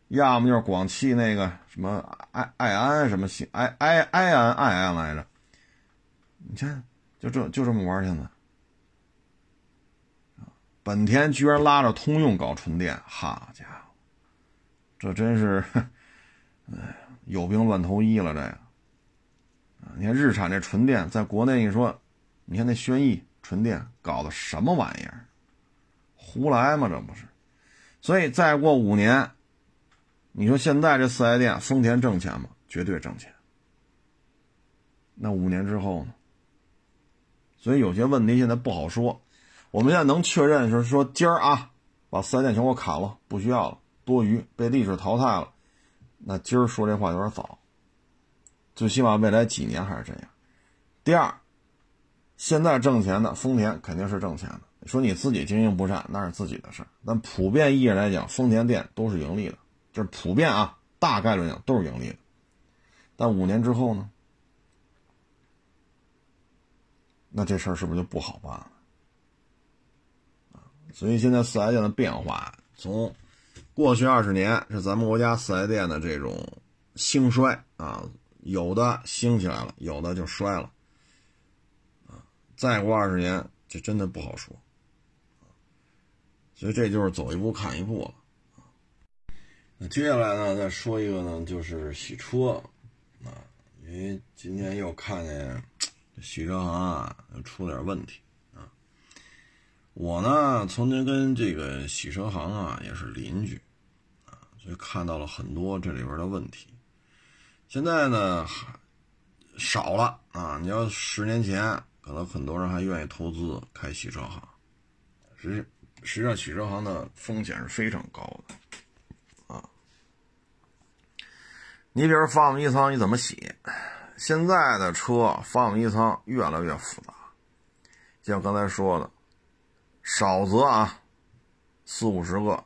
A: 要么就是广汽那个什么爱爱安什么行爱爱爱安爱安来着，你看就这就这么玩现在。本田居然拉着通用搞纯电，好家伙，这真是，哎，有病乱投医了这个。你看日产这纯电在国内，你说，你看那轩逸纯电搞的什么玩意儿？胡来吗？这不是？所以再过五年。你说现在这四 S 店，丰田挣钱吗？绝对挣钱。那五年之后呢？所以有些问题现在不好说。我们现在能确认就是说，今儿啊，把四 S 店全给我砍了，不需要了，多余，被历史淘汰了。那今儿说这话有点早，最起码未来几年还是这样。第二，现在挣钱的丰田肯定是挣钱的。说你自己经营不善，那是自己的事儿。但普遍意义来讲，丰田店都是盈利的，就是普遍啊，大概率讲都是盈利的。但五年之后呢？那这事儿是不是就不好办了？所以现在四 S 店的变化，从过去二十年是咱们国家四 S 店的这种兴衰啊，有的兴起来了，有的就衰了，啊，再过二十年，这真的不好说。所以这就是走一步看一步了。那接下来呢，再说一个呢，就是洗车啊，因为今天又看见洗车行啊出点问题啊。我呢，曾经跟这个洗车行啊也是邻居，啊，所以看到了很多这里边的问题。现在呢，少了啊。你要十年前，可能很多人还愿意投资开洗车行。实实际上，洗车行的风险是非常高的，啊。你比如发动机舱你怎么洗？现在的车发动机舱越来越复杂，像刚才说的。少则啊，四五十个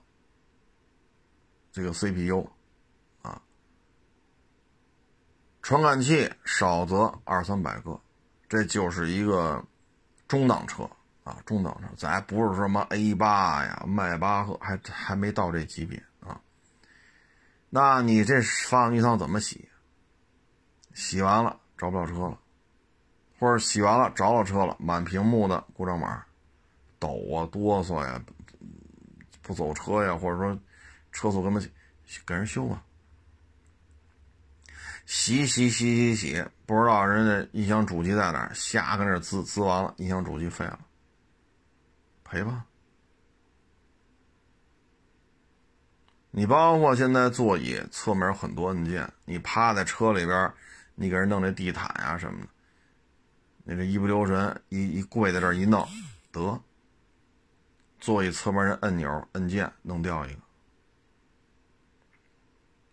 A: 这个 CPU 啊，传感器少则二三百个，这就是一个中档车啊，中档车，咱不是什么 A 八呀、迈巴赫，还还没到这级别。那你这发动机舱怎么洗？洗完了着不了车了，或者洗完了着了车了，满屏幕的故障码。抖啊，哆嗦呀，不走车呀，或者说车速跟他给人修啊，洗洗洗洗洗，不知道人家音响主机在哪，瞎跟那滋滋完了，音响主机废了，赔吧。你包括现在座椅侧面很多按键，你趴在车里边，你给人弄这地毯啊什么的，那个一不留神一一跪在这一弄得。座椅侧面的按钮、按键弄掉一个，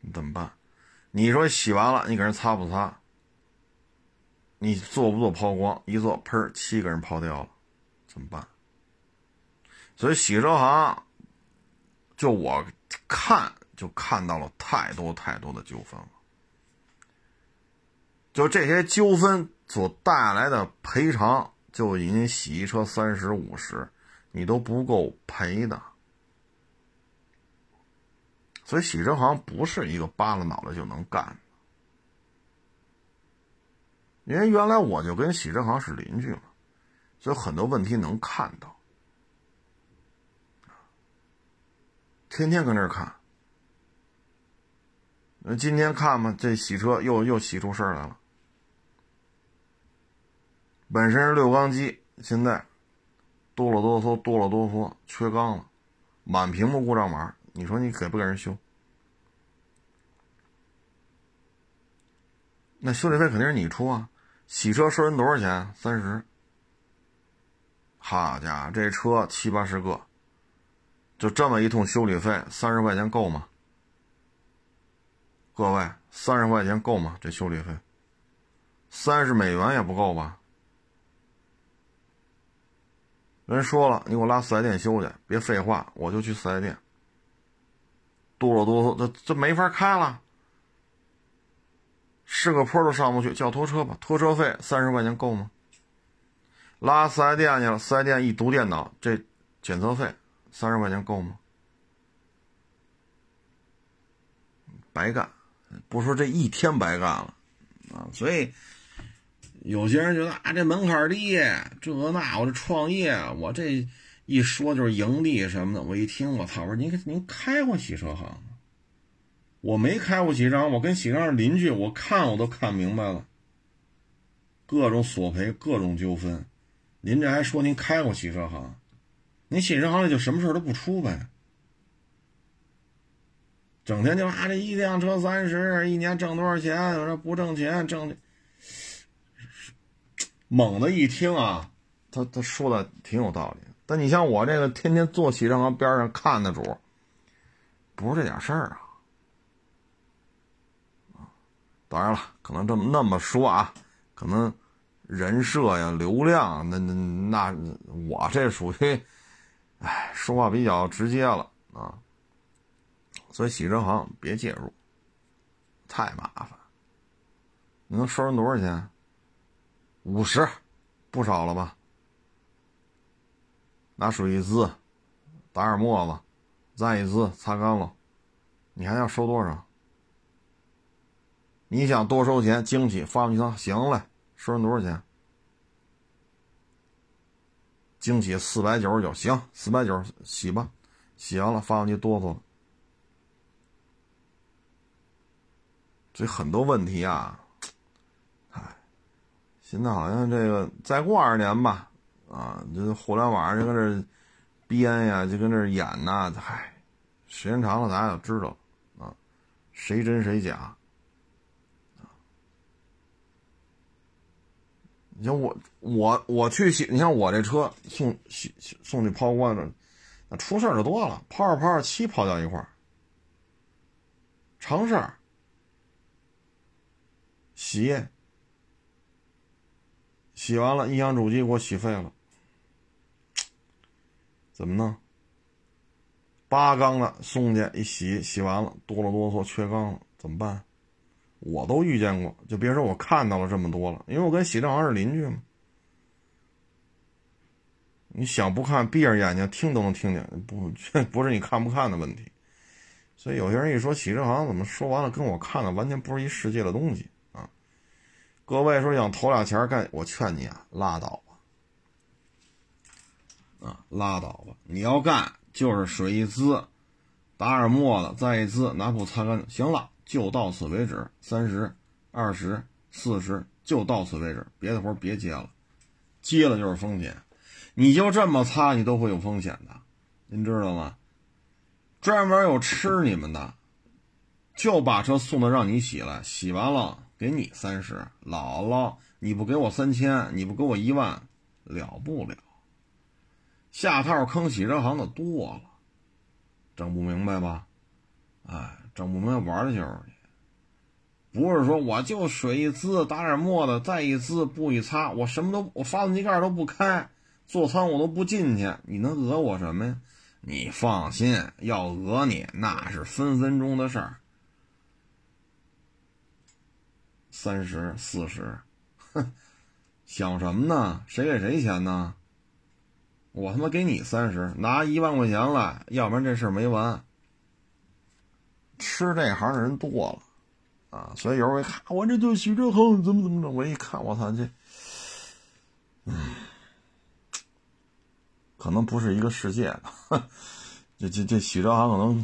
A: 你怎么办？你说洗完了，你给人擦不擦？你做不做抛光？一做，喷漆给人抛掉了，怎么办？所以洗车行，就我看就看到了太多太多的纠纷了。就这些纠纷所带来的赔偿，就已经洗一车三十五十。你都不够赔的，所以洗车行不是一个扒拉脑袋就能干的。因为原来我就跟洗车行是邻居嘛，所以很多问题能看到，天天跟这儿看。那今天看嘛，这洗车又又洗出事儿来了。本身是六缸机，现在。哆了哆嗦，哆了哆嗦，缺缸了，满屏幕故障码，你说你给不给人修？那修理费肯定是你出啊！洗车收人多少钱？三十。好家伙，这车七八十个，就这么一通修理费，三十块钱够吗？各位，三十块钱够吗？这修理费，三十美元也不够吧？人说了，你给我拉四 S 店修去，别废话，我就去四 S 店。哆了哆嗦，这这没法开了，是个坡都上不去，叫拖车吧，拖车费三十块钱够吗？拉四 S 店去了，四 S 店一读电脑，这检测费三十块钱够吗？白干，不说这一天白干了啊，所以。有些人觉得啊，这门槛低，这那我这创业，我这一说就是盈利什么的。我一听，我操！我说您您开过洗车行？我没开过洗车行，我跟洗车行邻居，我看我都看明白了，各种索赔，各种纠纷。您这还说您开过洗车行？您洗车行里就什么事都不出呗？整天就啊，这一辆车三十，一年挣多少钱？我说不挣钱，挣。猛的一听啊，他他说的挺有道理。但你像我这个天天坐洗车行边上看的主，不是这点事儿啊。当然了，可能这么那么说啊，可能人设呀、流量，那那那我这属于，哎，说话比较直接了啊。所以洗车行别介入，太麻烦。你能收人多少钱？五十，不少了吧？拿水一滋，打点沫子，再一滋，擦干了，你还要收多少？你想多收钱，惊喜发动机舱行嘞，收人多少钱？惊喜四百九十九，行，四百九洗吧，洗完了发动机哆嗦了。所以很多问题啊，哎，现在好像这个再过二十年吧，啊，这互联网就跟这编呀，就跟这演呐，嗨，时间长了咱也知道啊，谁真谁假。你像我，我我去洗，你像我这车送洗送去抛光的，那出事儿就多了，抛着抛着漆抛掉一块儿，常事儿。洗，洗完了，音响主机给我洗废了，怎么弄？八缸的送去一洗，洗完了哆了哆嗦缺缸了，怎么办？我都遇见过，就别说我看到了这么多了，因为我跟洗车行是邻居嘛。你想不看，闭着眼睛听都能听见，不 不是你看不看的问题。所以有些人一说洗车行，怎么说完了跟我看的完全不是一世界的东西啊！各位说想投俩钱干，我劝你啊，拉倒吧，啊，拉倒吧！你要干就是水一滋，打点沫子，再一滋，拿布擦干净，行了。就到此为止，三十、二十、四十，就到此为止，别的活别接了，接了就是风险。你就这么擦，你都会有风险的，您知道吗？专门有吃你们的，就把车送到让你洗了，洗完了给你三十，姥姥你不给我三千，你不给我一万，了不了。下套坑洗车行的多了，整不明白吧？哎。整不明白玩的时候，不是说我就水一滋，打点沫子，再一滋，布一擦，我什么都我发动机盖都不开，座舱我都不进去，你能讹我什么呀？你放心，要讹你那是分分钟的事儿。三十四十，哼，想什么呢？谁给谁钱呢？我他妈给你三十，拿一万块钱来，要不然这事儿没完。吃这行的人多了，啊，所以有时候一看，我这就洗车行，怎么怎么着？我一看，我操，这，嗯，可能不是一个世界的，这这这洗车行可能，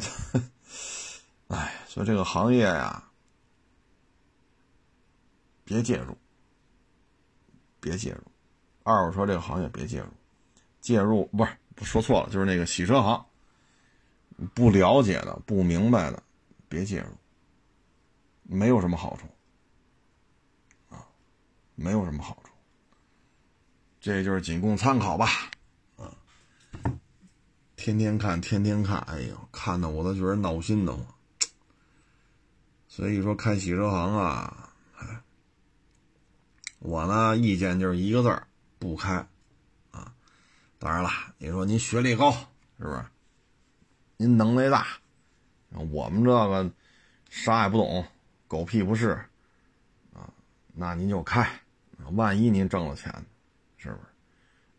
A: 哎，所以这个行业呀，别介入，别介入，二手车这个行业别介入，介入不是说错了，就是那个洗车行，不了解的，不明白的。别介入，没有什么好处，啊，没有什么好处，这就是仅供参考吧，啊，天天看，天天看，哎呦，看的我都觉得闹心的慌。所以说开洗车行啊，我呢意见就是一个字儿，不开，啊，当然了，你说您学历高是不是？您能耐大。我们这个啥也不懂，狗屁不是，啊，那您就开，万一您挣了钱，是不是？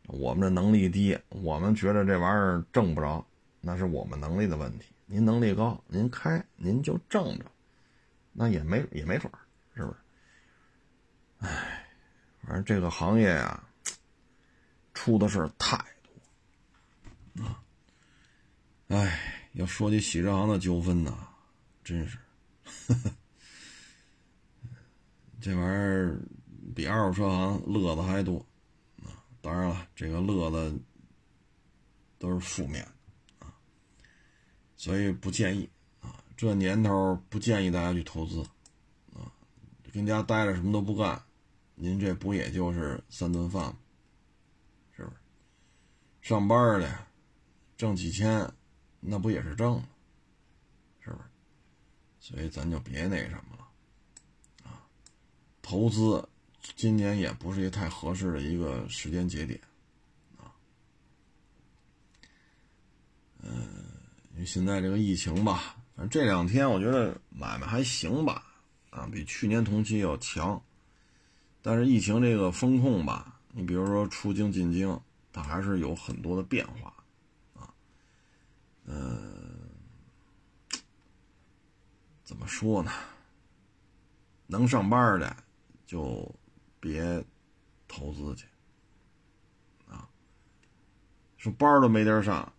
A: 我们这能力低，我们觉得这玩意儿挣不着，那是我们能力的问题。您能力高，您开您就挣着，那也没也没准儿，是不是？哎，反正这个行业呀，出的事儿太多，啊，哎。要说起洗车行的纠纷呢，真是，这玩意儿比二手车行乐子还多啊！当然了，这个乐子都是负面啊，所以不建议啊。这年头不建议大家去投资啊，跟家待着什么都不干，您这不也就是三顿饭吗？是不是？上班的挣几千。那不也是挣吗？所以咱就别那什么了，啊，投资今年也不是一太合适的一个时间节点，啊，嗯，因为现在这个疫情吧，反正这两天我觉得买卖还行吧，啊，比去年同期要强，但是疫情这个风控吧，你比如说出京进京，它还是有很多的变化，嗯。怎么说呢？能上班的就别投资去啊！说班都没地儿上，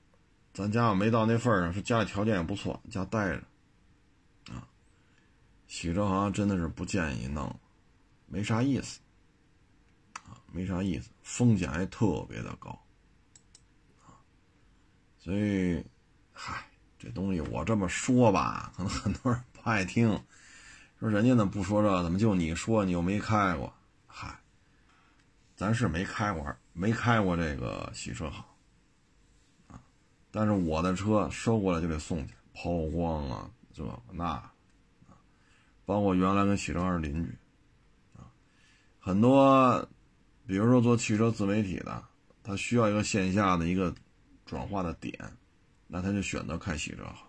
A: 咱家没到那份上，说家里条件也不错，家待着啊。洗车行真的是不建议弄，没啥意思啊，没啥意思，风险还特别的高啊。所以，嗨，这东西我这么说吧，可能很多人不。爱听，说人家呢不说这，怎么就你说你又没开过？嗨，咱是没开过，没开过这个洗车行啊。但是我的车收过来就得送去抛光啊，这那，包括原来跟洗车行是邻居啊，很多，比如说做汽车自媒体的，他需要一个线下的一个转化的点，那他就选择开洗车行。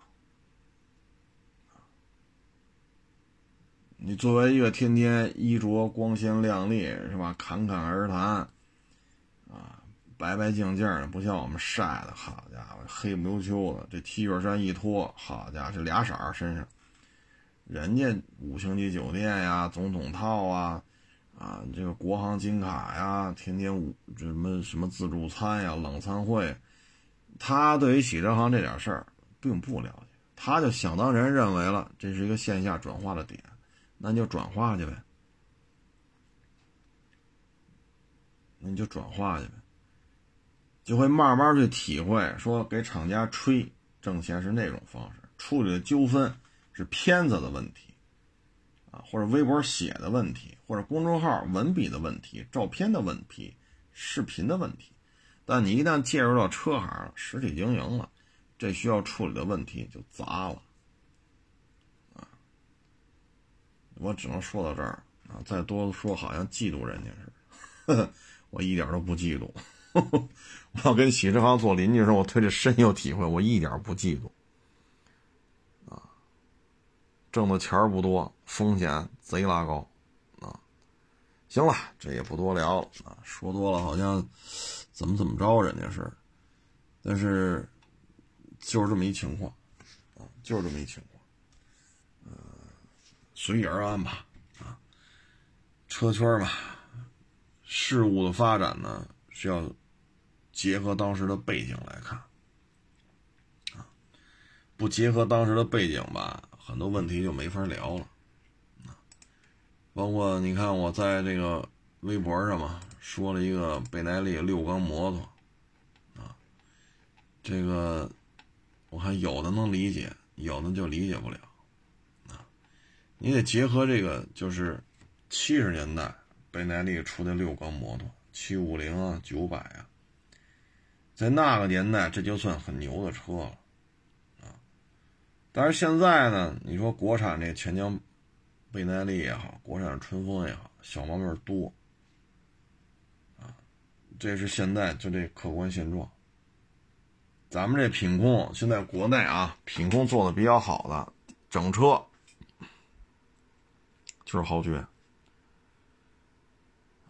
A: 你作为一个天天衣着光鲜亮丽是吧，侃侃而谈，啊，白白净净的，不像我们晒的，好家伙，黑不溜秋的，这 T 恤衫一脱，好家伙，这俩色儿身上，人家五星级酒店呀，总统套啊，啊，这个国航金卡呀，天天五这什么什么自助餐呀，冷餐会，他对于洗车行这点事儿并不了解，他就想当然认为了这是一个线下转化的点。那你就转化去呗，那你就转化去呗，就会慢慢去体会，说给厂家吹挣钱是那种方式，处理的纠纷是片子的问题，啊，或者微博写的问题，或者公众号文笔的问题、照片的问题、视频的问题，但你一旦介入到车行、实体经营了，这需要处理的问题就杂了。我只能说到这儿啊！再多说，好像嫉妒人家似的。我一点都不嫉妒。我要跟洗车行做邻居的时候，我对这深有体会。我一点不嫉妒啊！挣的钱不多，风险贼拉高啊！行了，这也不多聊了啊！说多了好像怎么怎么着人家是，但是就是这么一情况啊，就是这么一情况。随遇而安吧，啊，车圈嘛，事物的发展呢，需要结合当时的背景来看，啊，不结合当时的背景吧，很多问题就没法聊了，啊，包括你看我在这个微博上嘛，说了一个倍耐力六缸摩托，啊，这个我看有的能理解，有的就理解不了。啊你得结合这个，就是七十年代倍耐力出的六缸摩托，七五零啊、九百啊，在那个年代这就算很牛的车了啊。但是现在呢，你说国产这钱江倍耐力也好，国产春风也好，小毛病多，这是现在就这客观现状。咱们这品控现在国内啊，品控做的比较好的整车。就是豪爵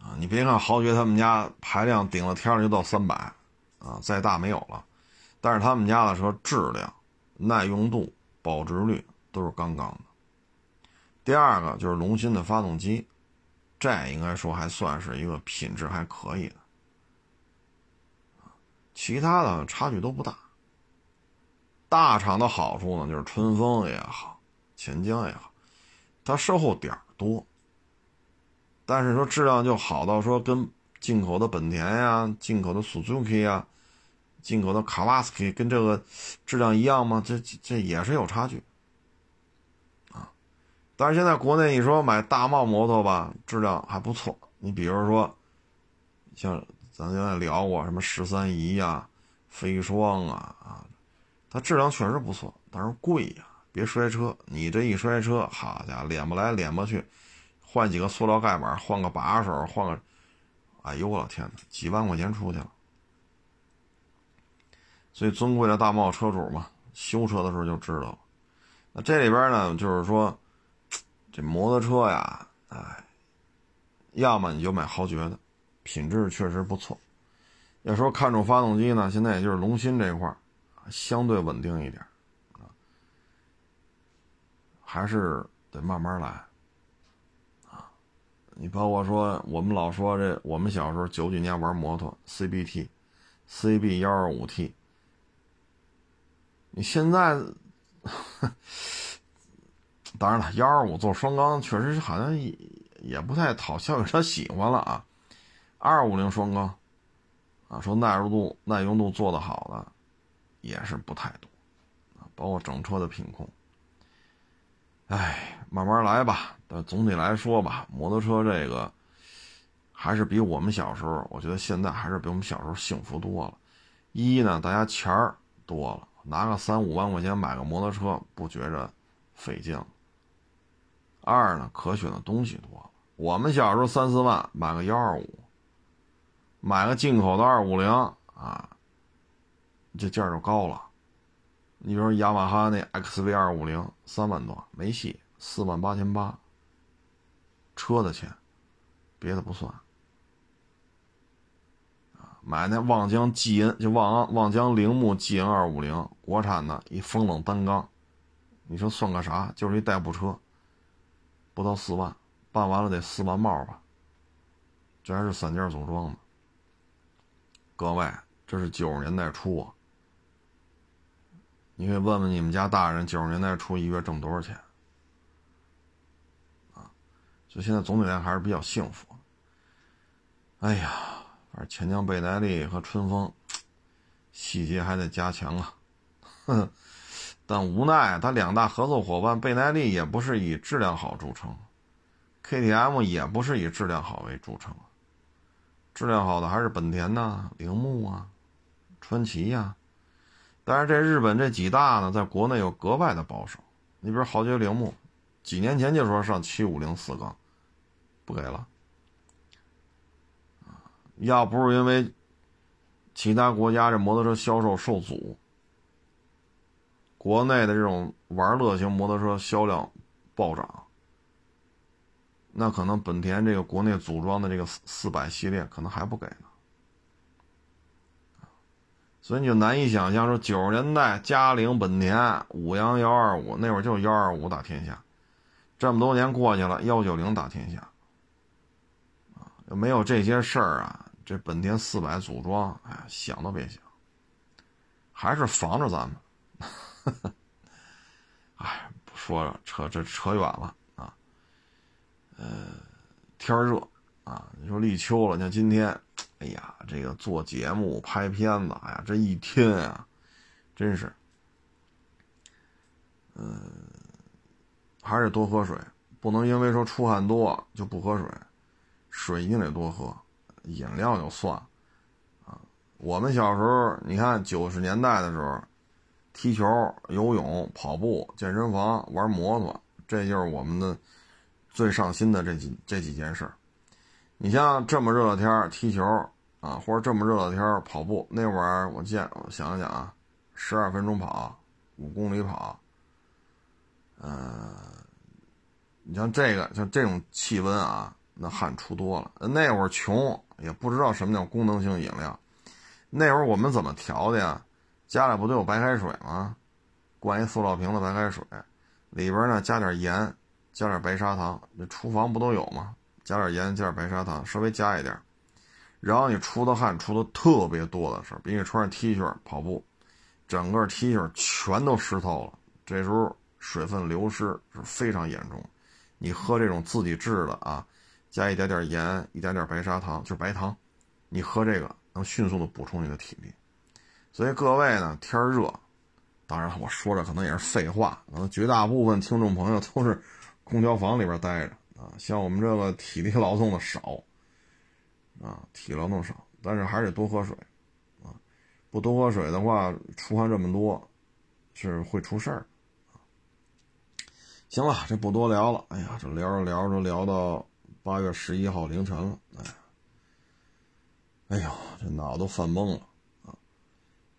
A: 啊！你别看豪爵他们家排量顶了天就到三百啊，再大没有了。但是他们家的车质量、耐用度、保值率都是杠杠的。第二个就是龙芯的发动机，这应该说还算是一个品质还可以的其他的差距都不大。大厂的好处呢，就是春风也好，钱江也好，它售后点儿。多，但是说质量就好到说跟进口的本田呀、进口的 Suzuki 呀、进口的 Kawasaki 跟这个质量一样吗？这这也是有差距啊。但是现在国内你说买大贸摩托吧，质量还不错。你比如说像咱刚才聊过什么十三姨呀、飞霜啊啊，它质量确实不错，但是贵呀，别摔车。你这一摔车，好家伙，脸不来脸不去，换几个塑料盖板，换个把手，换个，哎呦我天哪，几万块钱出去了。所以尊贵的大贸车主嘛，修车的时候就知道了。那这里边呢，就是说，这摩托车呀，哎，要么你就买豪爵的，品质确实不错。要说看重发动机呢，现在也就是龙芯这块相对稳定一点啊，还是得慢慢来啊。你包括说，我们老说这，我们小时候九几年玩摩托，CBT，CB 幺二五 T，你现在，当然了，幺二五做双缸确实好像也也不太讨消费者喜欢了啊，二五零双缸。啊，说耐用度、耐用度做得好的，也是不太多，啊，包括整车的品控。哎，慢慢来吧。但总体来说吧，摩托车这个，还是比我们小时候，我觉得现在还是比我们小时候幸福多了。一呢，大家钱儿多了，拿个三五万块钱买个摩托车不觉着费劲。二呢，可选的东西多了。我们小时候三四万买个幺二五。买个进口的二五零啊，这价就高了。你比如说雅马哈那 XV 二五零，三万多没戏，四万八千八。车的钱，别的不算。啊，买那望江 GN 就望望江铃木 GN 二五零，国产的一风冷单缸，你说算个啥？就是一代步车，不到四万，办完了得四万冒吧。这还是三件组装的。各位，这是九十年代初啊！你可以问问你们家大人，九十年代初一月挣多少钱？啊，所以现在总体来还是比较幸福。哎呀，反正钱江贝耐利和春风，细节还得加强啊。哼，但无奈他两大合作伙伴贝耐利也不是以质量好著称，KTM 也不是以质量好为著称。质量好的还是本田呐、铃木啊、川崎呀，但是这日本这几大呢，在国内又格外的保守。你比如豪爵铃木，几年前就说上七五零四缸，不给了。要不是因为其他国家这摩托车销售受阻，国内的这种玩乐型摩托车销量暴涨。那可能本田这个国内组装的这个四四百系列可能还不给呢，所以你就难以想象说九十年代嘉陵本田五羊幺二五那会儿就幺二五打天下，这么多年过去了幺九零打天下，没有这些事儿啊，这本田四百组装，哎，想都别想，还是防着咱们，哎，不说了，扯这扯远了。呃，天热啊，你说立秋了，像今天，哎呀，这个做节目、拍片子，哎呀，这一天啊，真是，嗯，还是多喝水，不能因为说出汗多就不喝水，水一定得多喝，饮料就算，啊，我们小时候，你看九十年代的时候，踢球、游泳、跑步、健身房、玩摩托，这就是我们的。最上心的这几这几件事儿，你像这么热的天踢球啊，或者这么热的天跑步，那会儿我见我想想啊，十二分钟跑，五公里跑，呃，你像这个像这种气温啊，那汗出多了。那会儿穷也不知道什么叫功能性饮料，那会儿我们怎么调的呀？家里不都有白开水吗？灌一塑料瓶子白开水，里边呢加点盐。加点白砂糖，那厨房不都有吗？加点盐，加点白砂糖，稍微加一点。然后你出的汗出的特别多的时候，比你穿上 T 恤跑步，整个 T 恤全都湿透了。这时候水分流失是非常严重。你喝这种自己制的啊，加一点点盐，一点点白砂糖，就是白糖，你喝这个能迅速的补充你的体力。所以各位呢，天热，当然我说着可能也是废话，可能绝大部分听众朋友都是。空调房里边待着啊，像我们这个体力劳动的少啊，体力劳动少，但是还是得多喝水啊，不多喝水的话，出汗这么多，是会出事儿。行了，这不多聊了。哎呀，这聊着聊着聊到八月十一号凌晨了。哎，哎呦，这脑都犯懵了啊！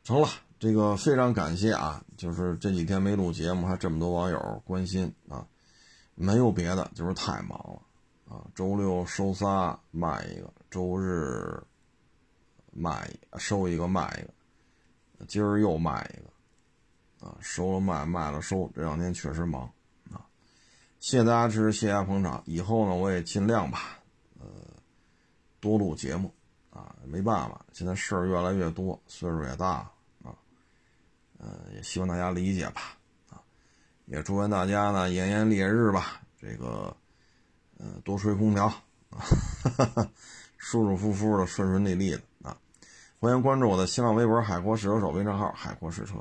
A: 成了，这个非常感谢啊，就是这几天没录节目，还这么多网友关心啊。没有别的，就是太忙了啊！周六收仨卖一个，周日卖收一个卖一个，今儿又卖一个啊！收了卖，卖了收，这两天确实忙啊！谢谢大家支持，谢谢大家捧场。以后呢，我也尽量吧，呃，多录节目啊！没办法，现在事儿越来越多，岁数也大了啊，呃，也希望大家理解吧。也祝愿大家呢炎炎烈日吧，这个，呃，多吹空调啊，舒舒服服的，顺顺利利的啊。欢迎关注我的新浪微博“海阔试车手”微信号“海阔试车”，